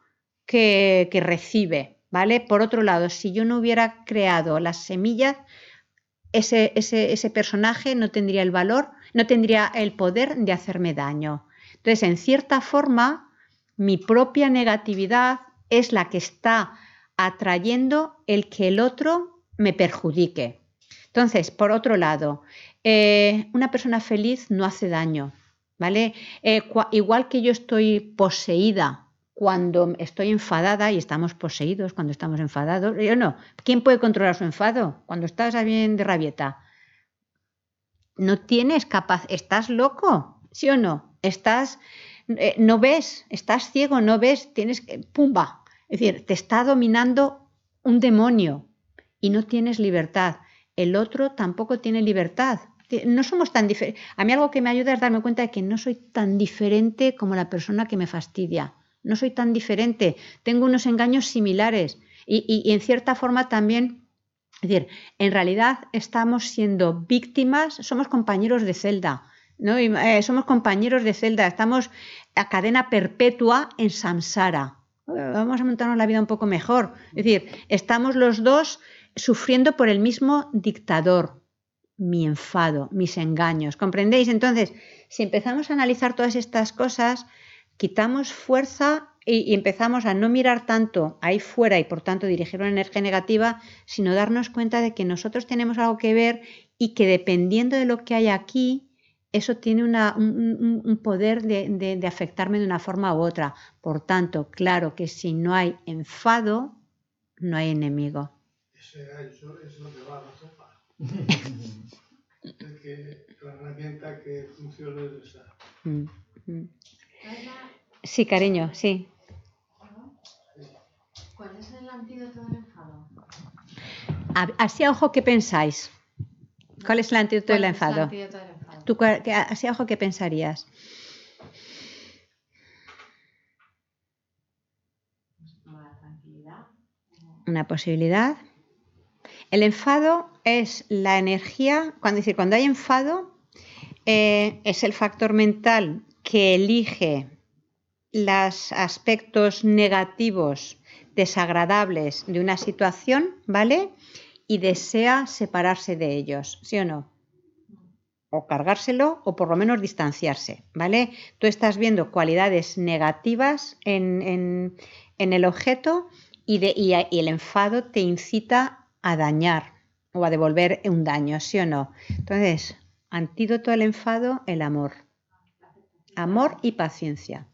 que, que recibe. ¿Vale? Por otro lado, si yo no hubiera creado las semillas, ese, ese, personaje no tendría el valor, no tendría el poder de hacerme daño. Entonces, en cierta forma, mi propia negatividad es la que está atrayendo el que el otro me perjudique. Entonces, por otro lado, eh, una persona feliz no hace daño, ¿vale? Eh, igual que yo estoy poseída cuando estoy enfadada y estamos poseídos cuando estamos enfadados. Yo no. ¿Quién puede controlar su enfado? Cuando estás bien de rabieta. No tienes capaz. ¿Estás loco? ¿Sí o no? Estás. Eh, no ves, estás ciego, no ves, tienes que. ¡Pumba! Es decir, te está dominando un demonio y no tienes libertad. El otro tampoco tiene libertad. No somos tan diferentes. A mí algo que me ayuda es darme cuenta de que no soy tan diferente como la persona que me fastidia no soy tan diferente, tengo unos engaños similares y, en cierta forma también, es decir, en realidad estamos siendo víctimas, somos compañeros de celda, ¿no? Eh, somos compañeros de celda, estamos a cadena perpetua en samsara. Vamos a montarnos la vida un poco mejor. Es decir, estamos los dos sufriendo por el mismo dictador, mi enfado, mis engaños. ¿Comprendéis? Entonces, si empezamos a analizar todas estas cosas, quitamos fuerza y, empezamos a no mirar tanto ahí fuera y por tanto dirigir una energía negativa, sino darnos cuenta de que nosotros tenemos algo que ver y que dependiendo de lo que hay aquí, eso tiene un, poder de, afectarme de una forma u otra. Por tanto, claro que si no hay enfado, no hay enemigo. Ese gancho es lo que va a la sopa. que la herramienta que funciona es esa. Mm, mm. Sí, cariño, sí. ¿Cuál es el antídoto del enfado? Así a ojo, ¿qué pensáis? ¿Cuál es el antídoto del enfado? ¿Tú, así a ojo, ¿qué pensarías? Una posibilidad. El enfado es la energía, cuando, decir, cuando hay enfado, eh, es el factor mental que elige los aspectos negativos, desagradables de una situación, ¿vale? Y desea separarse de ellos, ¿sí o no? O cargárselo o por lo menos distanciarse, ¿vale? Tú estás viendo cualidades negativas en, en- el objeto y, de- y el enfado te incita a dañar o a devolver un daño, ¿sí o no? Entonces, antídoto al enfado, el amor. Amor y paciencia.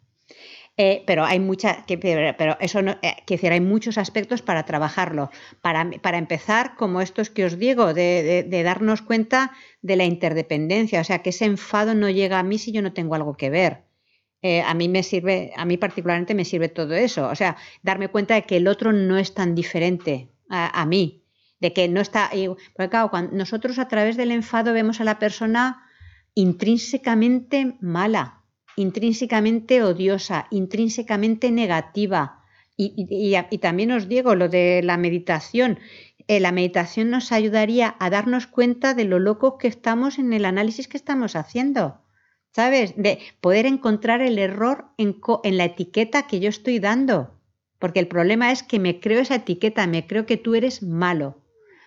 Eh, pero hay mucha, pero, eso no, eh, muchos aspectos para trabajarlo. Para, para empezar, como estos que os digo, de, de- darnos cuenta de la interdependencia, o sea, que ese enfado no llega a mí si yo no tengo algo que ver. Eh, a mí me sirve, a mí particularmente me sirve todo eso, o sea, darme cuenta de que el otro no es tan diferente a, a mí, de que no está, porque claro, cuando nosotros a través del enfado vemos a la persona intrínsecamente mala, intrínsecamente odiosa, intrínsecamente negativa. Y, y- también os digo lo de la meditación. Eh, la meditación nos ayudaría a darnos cuenta de lo locos que estamos en el análisis que estamos haciendo. ¿Sabes? De poder encontrar el error en, en la etiqueta que yo estoy dando. Porque el problema es que me creo esa etiqueta, me creo que tú eres malo.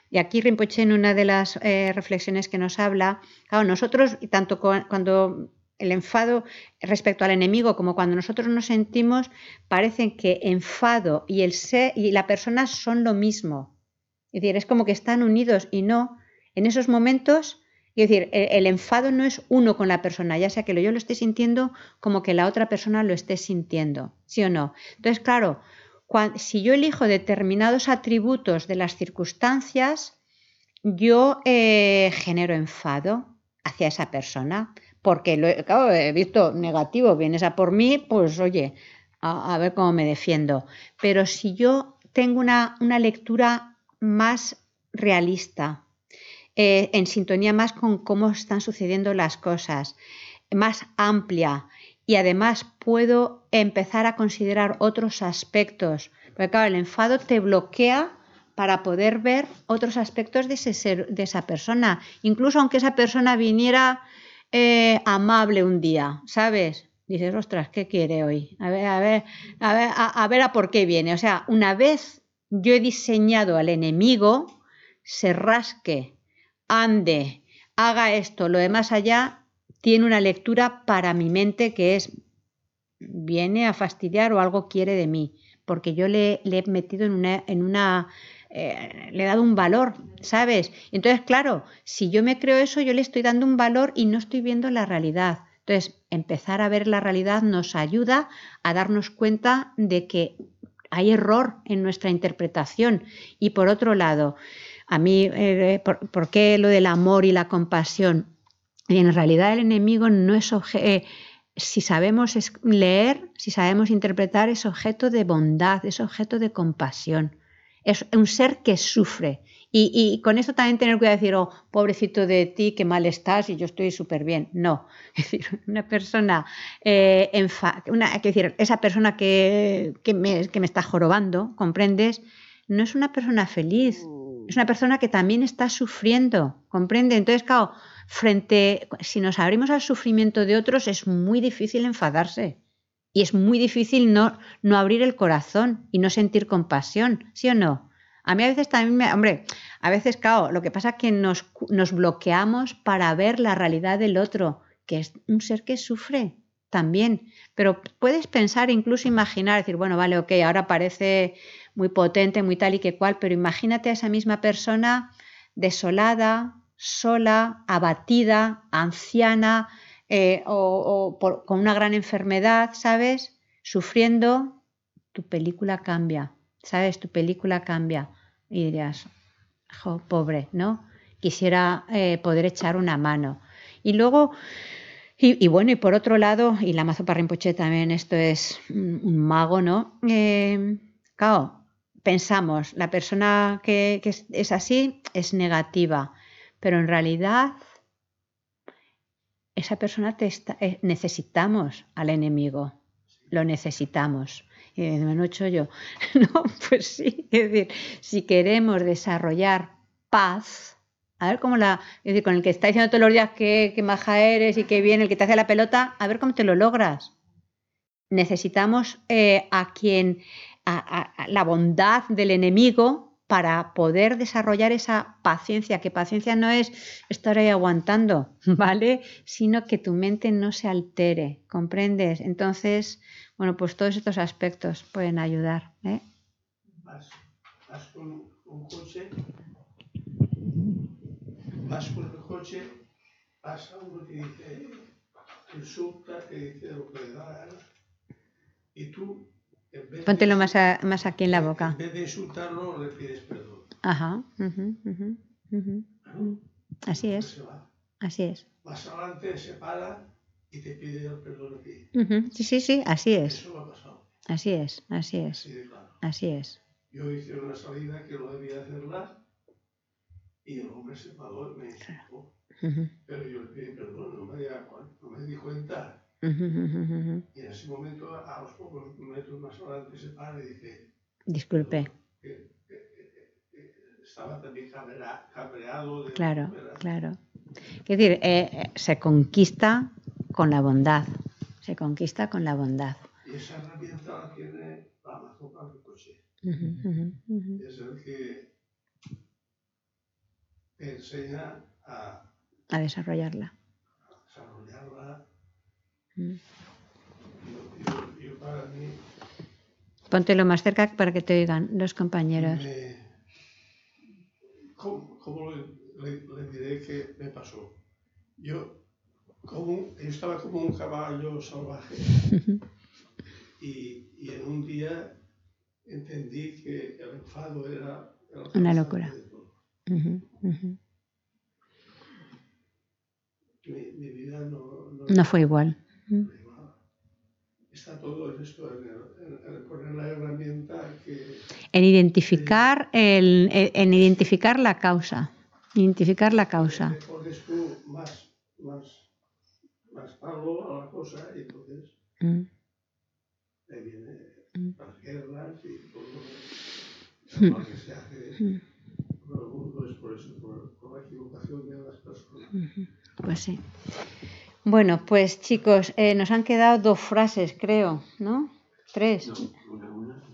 Y aquí Rinpoche en una de las eh, reflexiones que nos habla, claro, nosotros, tanto cu- cuando el enfado respecto al enemigo como cuando nosotros nos sentimos, parecen que enfado y el ser y la persona son lo mismo. Es decir, es como que están unidos y no. En esos momentos, es decir, el, enfado no es uno con la persona, ya sea que yo lo esté sintiendo como que la otra persona lo esté sintiendo, ¿sí o no? Entonces, claro, si yo elijo determinados atributos de las circunstancias, yo eh, genero enfado hacia esa persona, porque lo he, visto negativo, vienes a por mí, pues oye, a, ver cómo me defiendo. Pero si yo tengo una, una lectura más realista, eh, en sintonía más con cómo están sucediendo las cosas, más amplia y además puedo empezar a considerar otros aspectos, porque claro, el enfado te bloquea para poder ver otros aspectos de, ese de esa persona, incluso aunque esa persona viniera eh, amable un día, ¿sabes? Dices, ostras, ¿qué quiere hoy? A ver, a ver, a ver, a, ver a por qué viene. O sea, una vez yo he diseñado al enemigo, se rasque, ande, haga esto, lo demás allá, tiene una lectura para mi mente que es, viene a fastidiar o algo quiere de mí, porque yo le, le he metido en una, en una eh, le he dado un valor, ¿sabes? Entonces, claro, si yo me creo eso, yo le estoy dando un valor y no estoy viendo la realidad. Entonces, empezar a ver la realidad nos ayuda a darnos cuenta de que hay error en nuestra interpretación. Y por otro lado, a mí, eh, ¿por, qué lo del amor y la compasión? Y en realidad el enemigo no es objeto, si sabemos leer, si sabemos interpretar, es objeto de bondad, es objeto de compasión. Es un ser que sufre. Y, y con esto también tener cuidado de decir, oh, pobrecito de ti, qué mal estás y yo estoy súper bien. No, es decir, una persona, eh, enfa- una, es decir, esa persona que, que, me, que me está jorobando, ¿comprendes? No es una persona feliz, es una persona que también está sufriendo, ¿comprende? Entonces, claro, frente, si nos abrimos al sufrimiento de otros, es muy difícil enfadarse. Y es muy difícil no, no abrir el corazón y no sentir compasión, ¿sí o no? A mí a veces también me, hombre, a veces, claro, lo que pasa es que nos, nos bloqueamos para ver la realidad del otro, que es un ser que sufre también. Pero puedes pensar, incluso imaginar, decir, bueno, vale, ok, ahora parece muy potente, muy tal y que cual, pero imagínate a esa misma persona desolada, sola, abatida, anciana, eh, o, por- con una gran enfermedad, ¿sabes? Sufriendo, tu película cambia, ¿sabes? Tu película cambia. Y dirías, jo, pobre, ¿no? Quisiera eh, poder echar una mano. Y luego, y, bueno, y por otro lado, y la Mazopa Rinpoche también, esto es un, mago, ¿no? Eh, pensamos, la persona que, que es así es negativa, pero en realidad esa persona te está, eh, necesitamos al enemigo. lo necesitamos. Y dice, no he hecho yo. No, pues sí. Es decir, si queremos desarrollar paz, a ver cómo la. Es decir, con el que está diciendo todos los días que, que maja eres y que viene, el que te hace la pelota, a ver cómo te lo logras. Necesitamos eh, a quien. A la bondad del enemigo para poder desarrollar esa paciencia, que paciencia no es estar ahí aguantando, ¿vale? Sino que tu mente no se altere, ¿comprendes? Entonces, bueno, pues todos estos aspectos pueden ayudar, ¿eh? Vas, con un coche, vas con el coche, pasa uno que dice, insulta, te dice lo que le da y tú, Póntelo de, más, a- más aquí en la boca. en vez de insultarlo, le pides perdón. Ajá. ujú, ujú, ujú. Claro, Así pues es, se va. así es. Más adelante se para y te pide el perdón a ti. Sí, sí, sí, así es, Eso me ha pasado, así es, así es, así de claro. así es. Yo hice una salida que no debía hacerla y el hombre se paró y me insultó. Pero yo le pedí perdón, no me, di, no me di cuenta. Ujú, ujú. Y en ese momento, a los pocos metros más adelante, se para y dice Disculpe, que, que- que- que estaba también cabrea- cabreado. De claro, ¿verdad? claro. Es decir, eh, eh, se conquista con la bondad, se conquista con la bondad. Y esa herramienta la tiene la mazopa del coche. Ujú, ujú. Es el que enseña a A desarrollarla. desarrollarla. Mm. Yo, yo- yo para mí Póntelo más cerca para que te oigan los compañeros. me- ¿cómo, cómo le, le- diré que me pasó? Yo, como, yo estaba como un caballo salvaje y, y en un día entendí que el enfado era el Una locura. Mi, mi vida no, no, No fue igual. Está todo en esto, en, el- en- poner la herramienta que En identificar, el, en en identificar la causa. Identificar la causa. le pones tú más, más, más palo a la cosa y entonces ahí viene las guerras y todo lo que se hace por el mundo es por eso, por, por la equivocación de las personas. Pues sí. Bueno, pues chicos, eh, nos han quedado dos frases, creo, ¿no? Tres.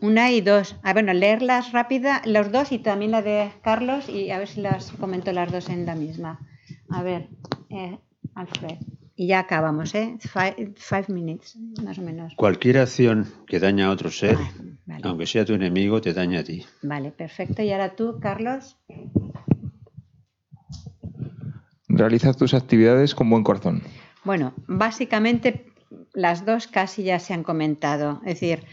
Una y dos. Ah, bueno, leerlas rápida, los dos y también la de Carlos y a ver si las comento las dos en la misma. A ver, eh, Alfred. Y ya acabamos, ¿eh? Five, five minutes, más o menos. Cualquier acción que daña a otro ser, Ah, vale. aunque sea tu enemigo, te daña a ti. Vale, perfecto. Y ahora tú, Carlos. Realiza tus actividades con buen corazón. Bueno, básicamente las dos casi ya se han comentado. Es decir,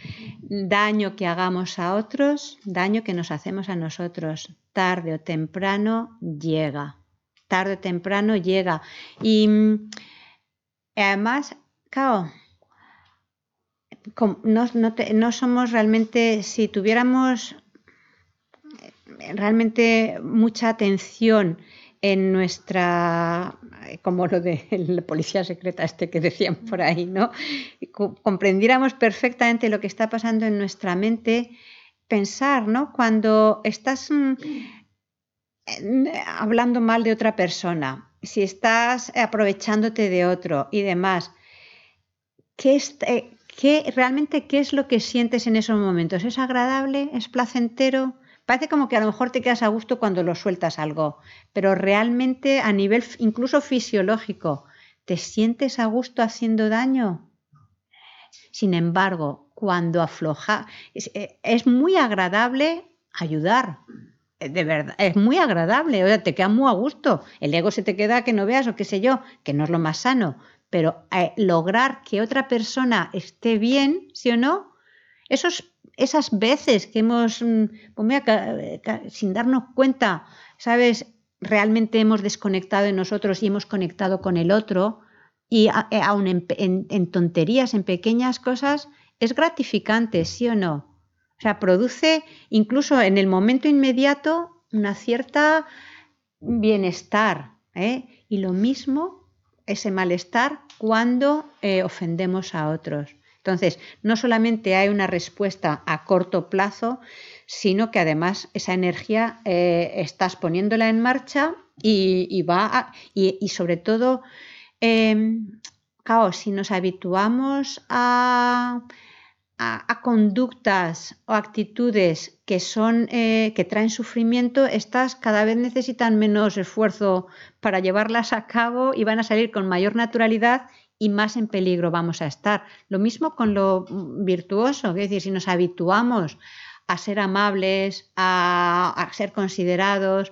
daño que hagamos a otros, daño que nos hacemos a nosotros, tarde o temprano llega. Tarde o temprano llega. Y mm, además, claro, no, no somos realmente, si tuviéramos eh, realmente mucha atención en nuestra, como lo de la policía secreta este que decían por ahí, ¿no? Comprendiéramos perfectamente lo que está pasando en nuestra mente, pensar, ¿no? Cuando estás mm, hablando mal de otra persona, si estás aprovechándote de otro y demás, ¿qué, es- eh, qué- realmente qué es lo que sientes en esos momentos? ¿Es agradable? ¿Es placentero? Parece como que a lo mejor te quedas a gusto cuando lo sueltas algo, pero realmente a nivel incluso fisiológico, ¿te sientes a gusto haciendo daño? Sin embargo, cuando afloja, es, eh, es muy agradable ayudar. Eh, De verdad, es muy agradable, o sea, te queda muy a gusto. El ego se te queda que no veas o qué sé yo, que no es lo más sano. Pero eh, lograr que otra persona esté bien, ¿sí o no? Esos, esas veces que hemos, mm, pues sin darnos cuenta, ¿sabes? Realmente hemos desconectado de nosotros y hemos conectado con el otro, y a- eh, en- en tonterías, en pequeñas cosas, es gratificante, ¿sí o no? O sea, produce incluso en el momento inmediato una cierta bienestar. ¿eh? Y lo mismo, ese malestar, cuando eh, ofendemos a otros. Entonces, no solamente hay una respuesta a corto plazo, sino que además esa energía eh, estás poniéndola en marcha y, va y, sobre todo, em, si nos habituamos a, a, conductas o actitudes que son eh, que traen sufrimiento, estas cada vez necesitan menos esfuerzo para llevarlas a cabo y van a salir con mayor naturalidad y más en peligro vamos a estar. Lo mismo con lo virtuoso, es decir, si nos habituamos a ser amables, a, ser considerados,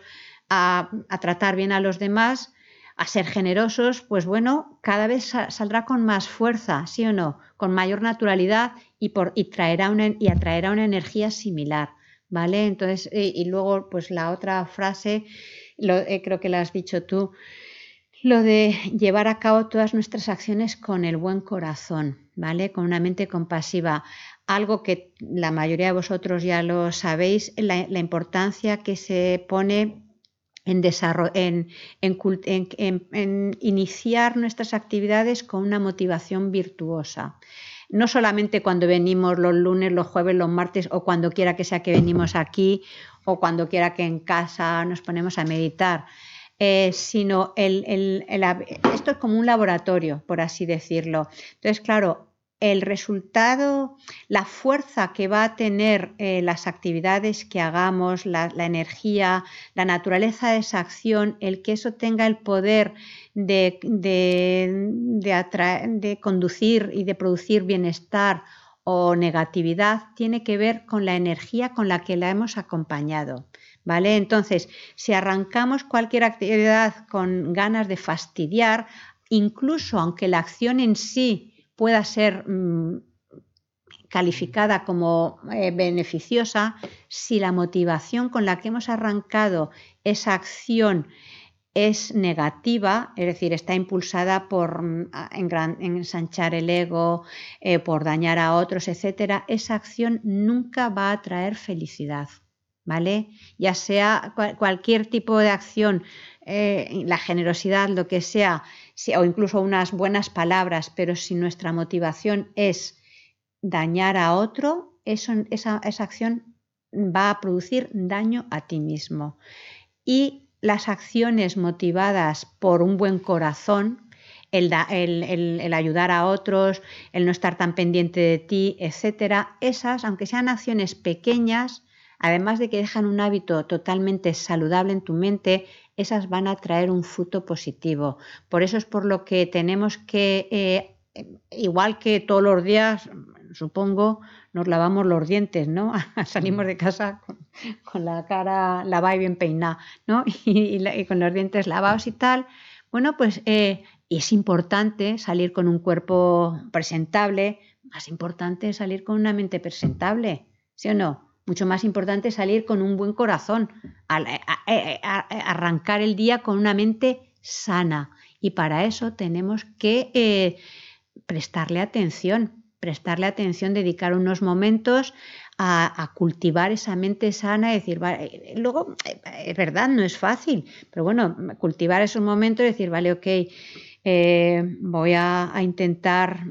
a, tratar bien a los demás, a ser generosos, pues bueno, cada vez saldrá con más fuerza, ¿sí o no? Con mayor naturalidad y, por, y, traerá una, y atraerá una energía similar, ¿vale? Entonces, y, luego, pues la otra frase, eh, creo que la has dicho tú, lo de llevar a cabo todas nuestras acciones con el buen corazón, ¿vale? Con una mente compasiva. Algo que la mayoría de vosotros ya lo sabéis, la, importancia que se pone en, en, iniciar nuestras actividades con una motivación virtuosa. No solamente cuando venimos los lunes, los jueves, los martes o cuando quiera que sea que venimos aquí o cuando quiera que en casa nos ponemos a meditar, eh, sino el, esto es como un laboratorio, por así decirlo. Entonces, claro, el resultado, la fuerza que va a tener eh, las actividades que hagamos, la, energía, la naturaleza de esa acción, el que eso tenga el poder de, de conducir y de producir bienestar o negatividad, tiene que ver con la energía con la que la hemos acompañado. ¿Vale? Entonces, si arrancamos cualquier actividad con ganas de fastidiar, incluso aunque la acción en sí pueda ser mm, calificada como eh, beneficiosa, si la motivación con la que hemos arrancado esa acción es negativa, es decir, está impulsada por mm, ensanchar el ego, eh, por dañar a otros, etc., esa acción nunca va a traer felicidad. ¿Vale? Ya sea cualquier tipo de acción, eh, la generosidad, lo que sea, o incluso unas buenas palabras, pero si nuestra motivación es dañar a otro, esa, acción va a producir daño a ti mismo. Y las acciones motivadas por un buen corazón, el, el, ayudar a otros, el no estar tan pendiente de ti, etcétera, esas, aunque sean acciones pequeñas, además de que dejan un hábito totalmente saludable en tu mente, esas van a traer un fruto positivo. Por eso es por lo que tenemos que, eh, igual que todos los días, supongo, nos lavamos los dientes, ¿no? Salimos de casa con, la cara lavada y bien peinada, ¿no? Y, con los dientes lavados y tal. Bueno, pues eh, es importante salir con un cuerpo presentable, más importante salir con una mente presentable, ¿sí o no? Mucho más importante salir con un buen corazón, arrancar el día con una mente sana. Y para eso tenemos que eh, prestarle atención, prestarle atención, dedicar unos momentos a, cultivar esa mente sana, decir, vale, luego, es verdad, no es fácil, pero bueno, cultivar esos momentos y decir, vale, ok, eh, voy a, intentar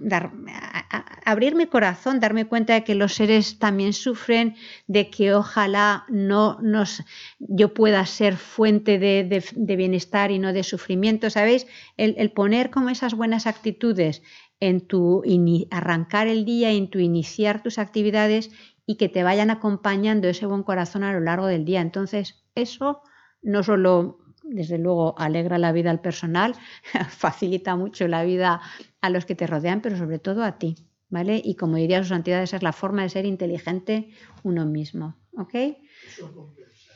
abrir mi corazón, darme cuenta de que los seres también sufren, de que ojalá no nos, yo pueda ser fuente de, bienestar y no de sufrimiento, ¿sabéis? El, poner como esas buenas actitudes en tu arrancar el día, en tu iniciar tus actividades y que te vayan acompañando ese buen corazón a lo largo del día. Entonces, eso no solo desde luego alegra la vida al personal, facilita mucho la vida a los que te rodean, pero sobre todo a ti, ¿vale? Y como diría su santidad, esa es la forma de ser inteligente uno mismo, ¿ok? Eso compensa.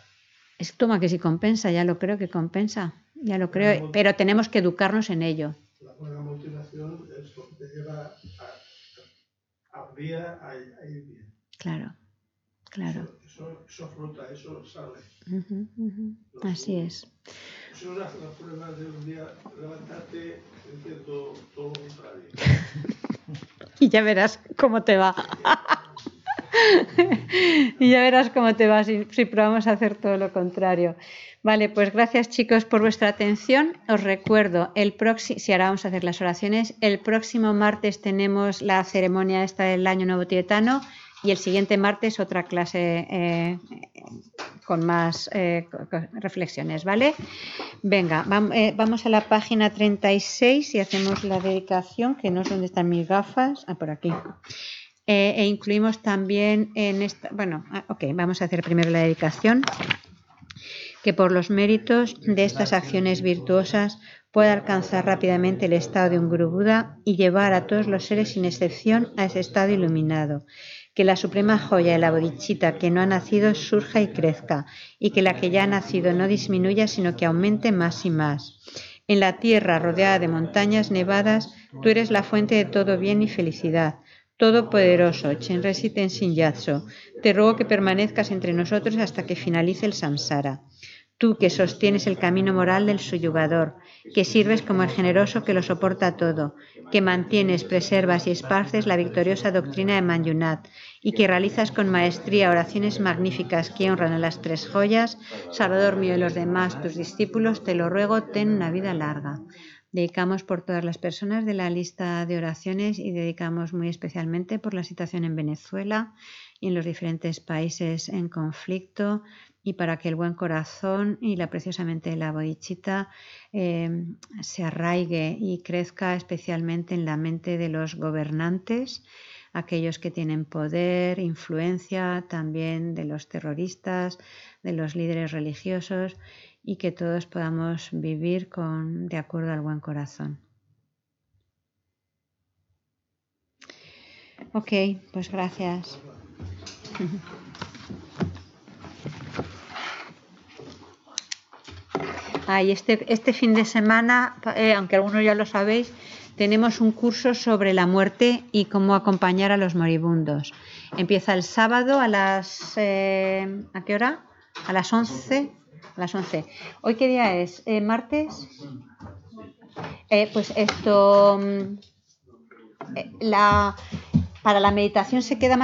Es, toma que si compensa, ya lo creo que compensa, ya lo creo, pero tenemos que educarnos en ello. La buena motivación es lo que te lleva a, a, a ir bien. Claro. Claro. Eso, eso, flota, eso sale. Así es. Eso es la, prueba de un día levantarte diciendo todo lo contrario. y ya verás cómo te va. y ya verás cómo te va si, si, probamos a hacer todo lo contrario. Vale, pues gracias chicos por vuestra atención. Os recuerdo, el próximo, si ahora vamos a hacer las oraciones, el próximo martes tenemos la ceremonia esta del Año Nuevo Tibetano y el siguiente martes otra clase eh, con más eh, reflexiones, ¿vale? Venga, eh, vamos a la página 36 y hacemos la dedicación, que no sé dónde están mis gafas, ah, por aquí. e incluimos también en esta, bueno, ah, ok, vamos a hacer primero la dedicación que por los méritos de estas acciones virtuosas pueda alcanzar rápidamente el estado de un Guru Buda y llevar a todos los seres sin excepción a ese estado iluminado. Que la suprema joya de la bodichita que no ha nacido surja y crezca, y que la que ya ha nacido no disminuya, sino que aumente más y más. En la tierra rodeada de montañas nevadas, tú eres la fuente de todo bien y felicidad. Todopoderoso, Chenresi Tenzin Yatso, te ruego que permanezcas entre nosotros hasta que finalice el samsara. Tú que sostienes el camino moral del suyugador, que sirves como el generoso que lo soporta todo, que mantienes, preservas y esparces la victoriosa doctrina de Manjunat y que realizas con maestría oraciones magníficas que honran a las tres joyas, Salvador mío y los demás, tus discípulos, te lo ruego, ten una vida larga. Dedicamos por todas las personas de la lista de oraciones y dedicamos muy especialmente por la situación en Venezuela y en los diferentes países en conflicto y para que el buen corazón y la preciosamente la bodichita eh, se arraigue y crezca especialmente en la mente de los gobernantes, aquellos que tienen poder, influencia, también de los terroristas, de los líderes religiosos y que todos podamos vivir con, de acuerdo al buen corazón. Ok, pues gracias. Ah, este, este fin de semana, eh, aunque algunos ya lo sabéis, tenemos un curso sobre la muerte y cómo acompañar a los moribundos. Empieza el sábado a las... Eh, ¿A qué hora? A las 11. A las 11. ¿Hoy qué día es? ¿Eh, ¿Martes? pues esto... Mm, la, para la meditación se queda más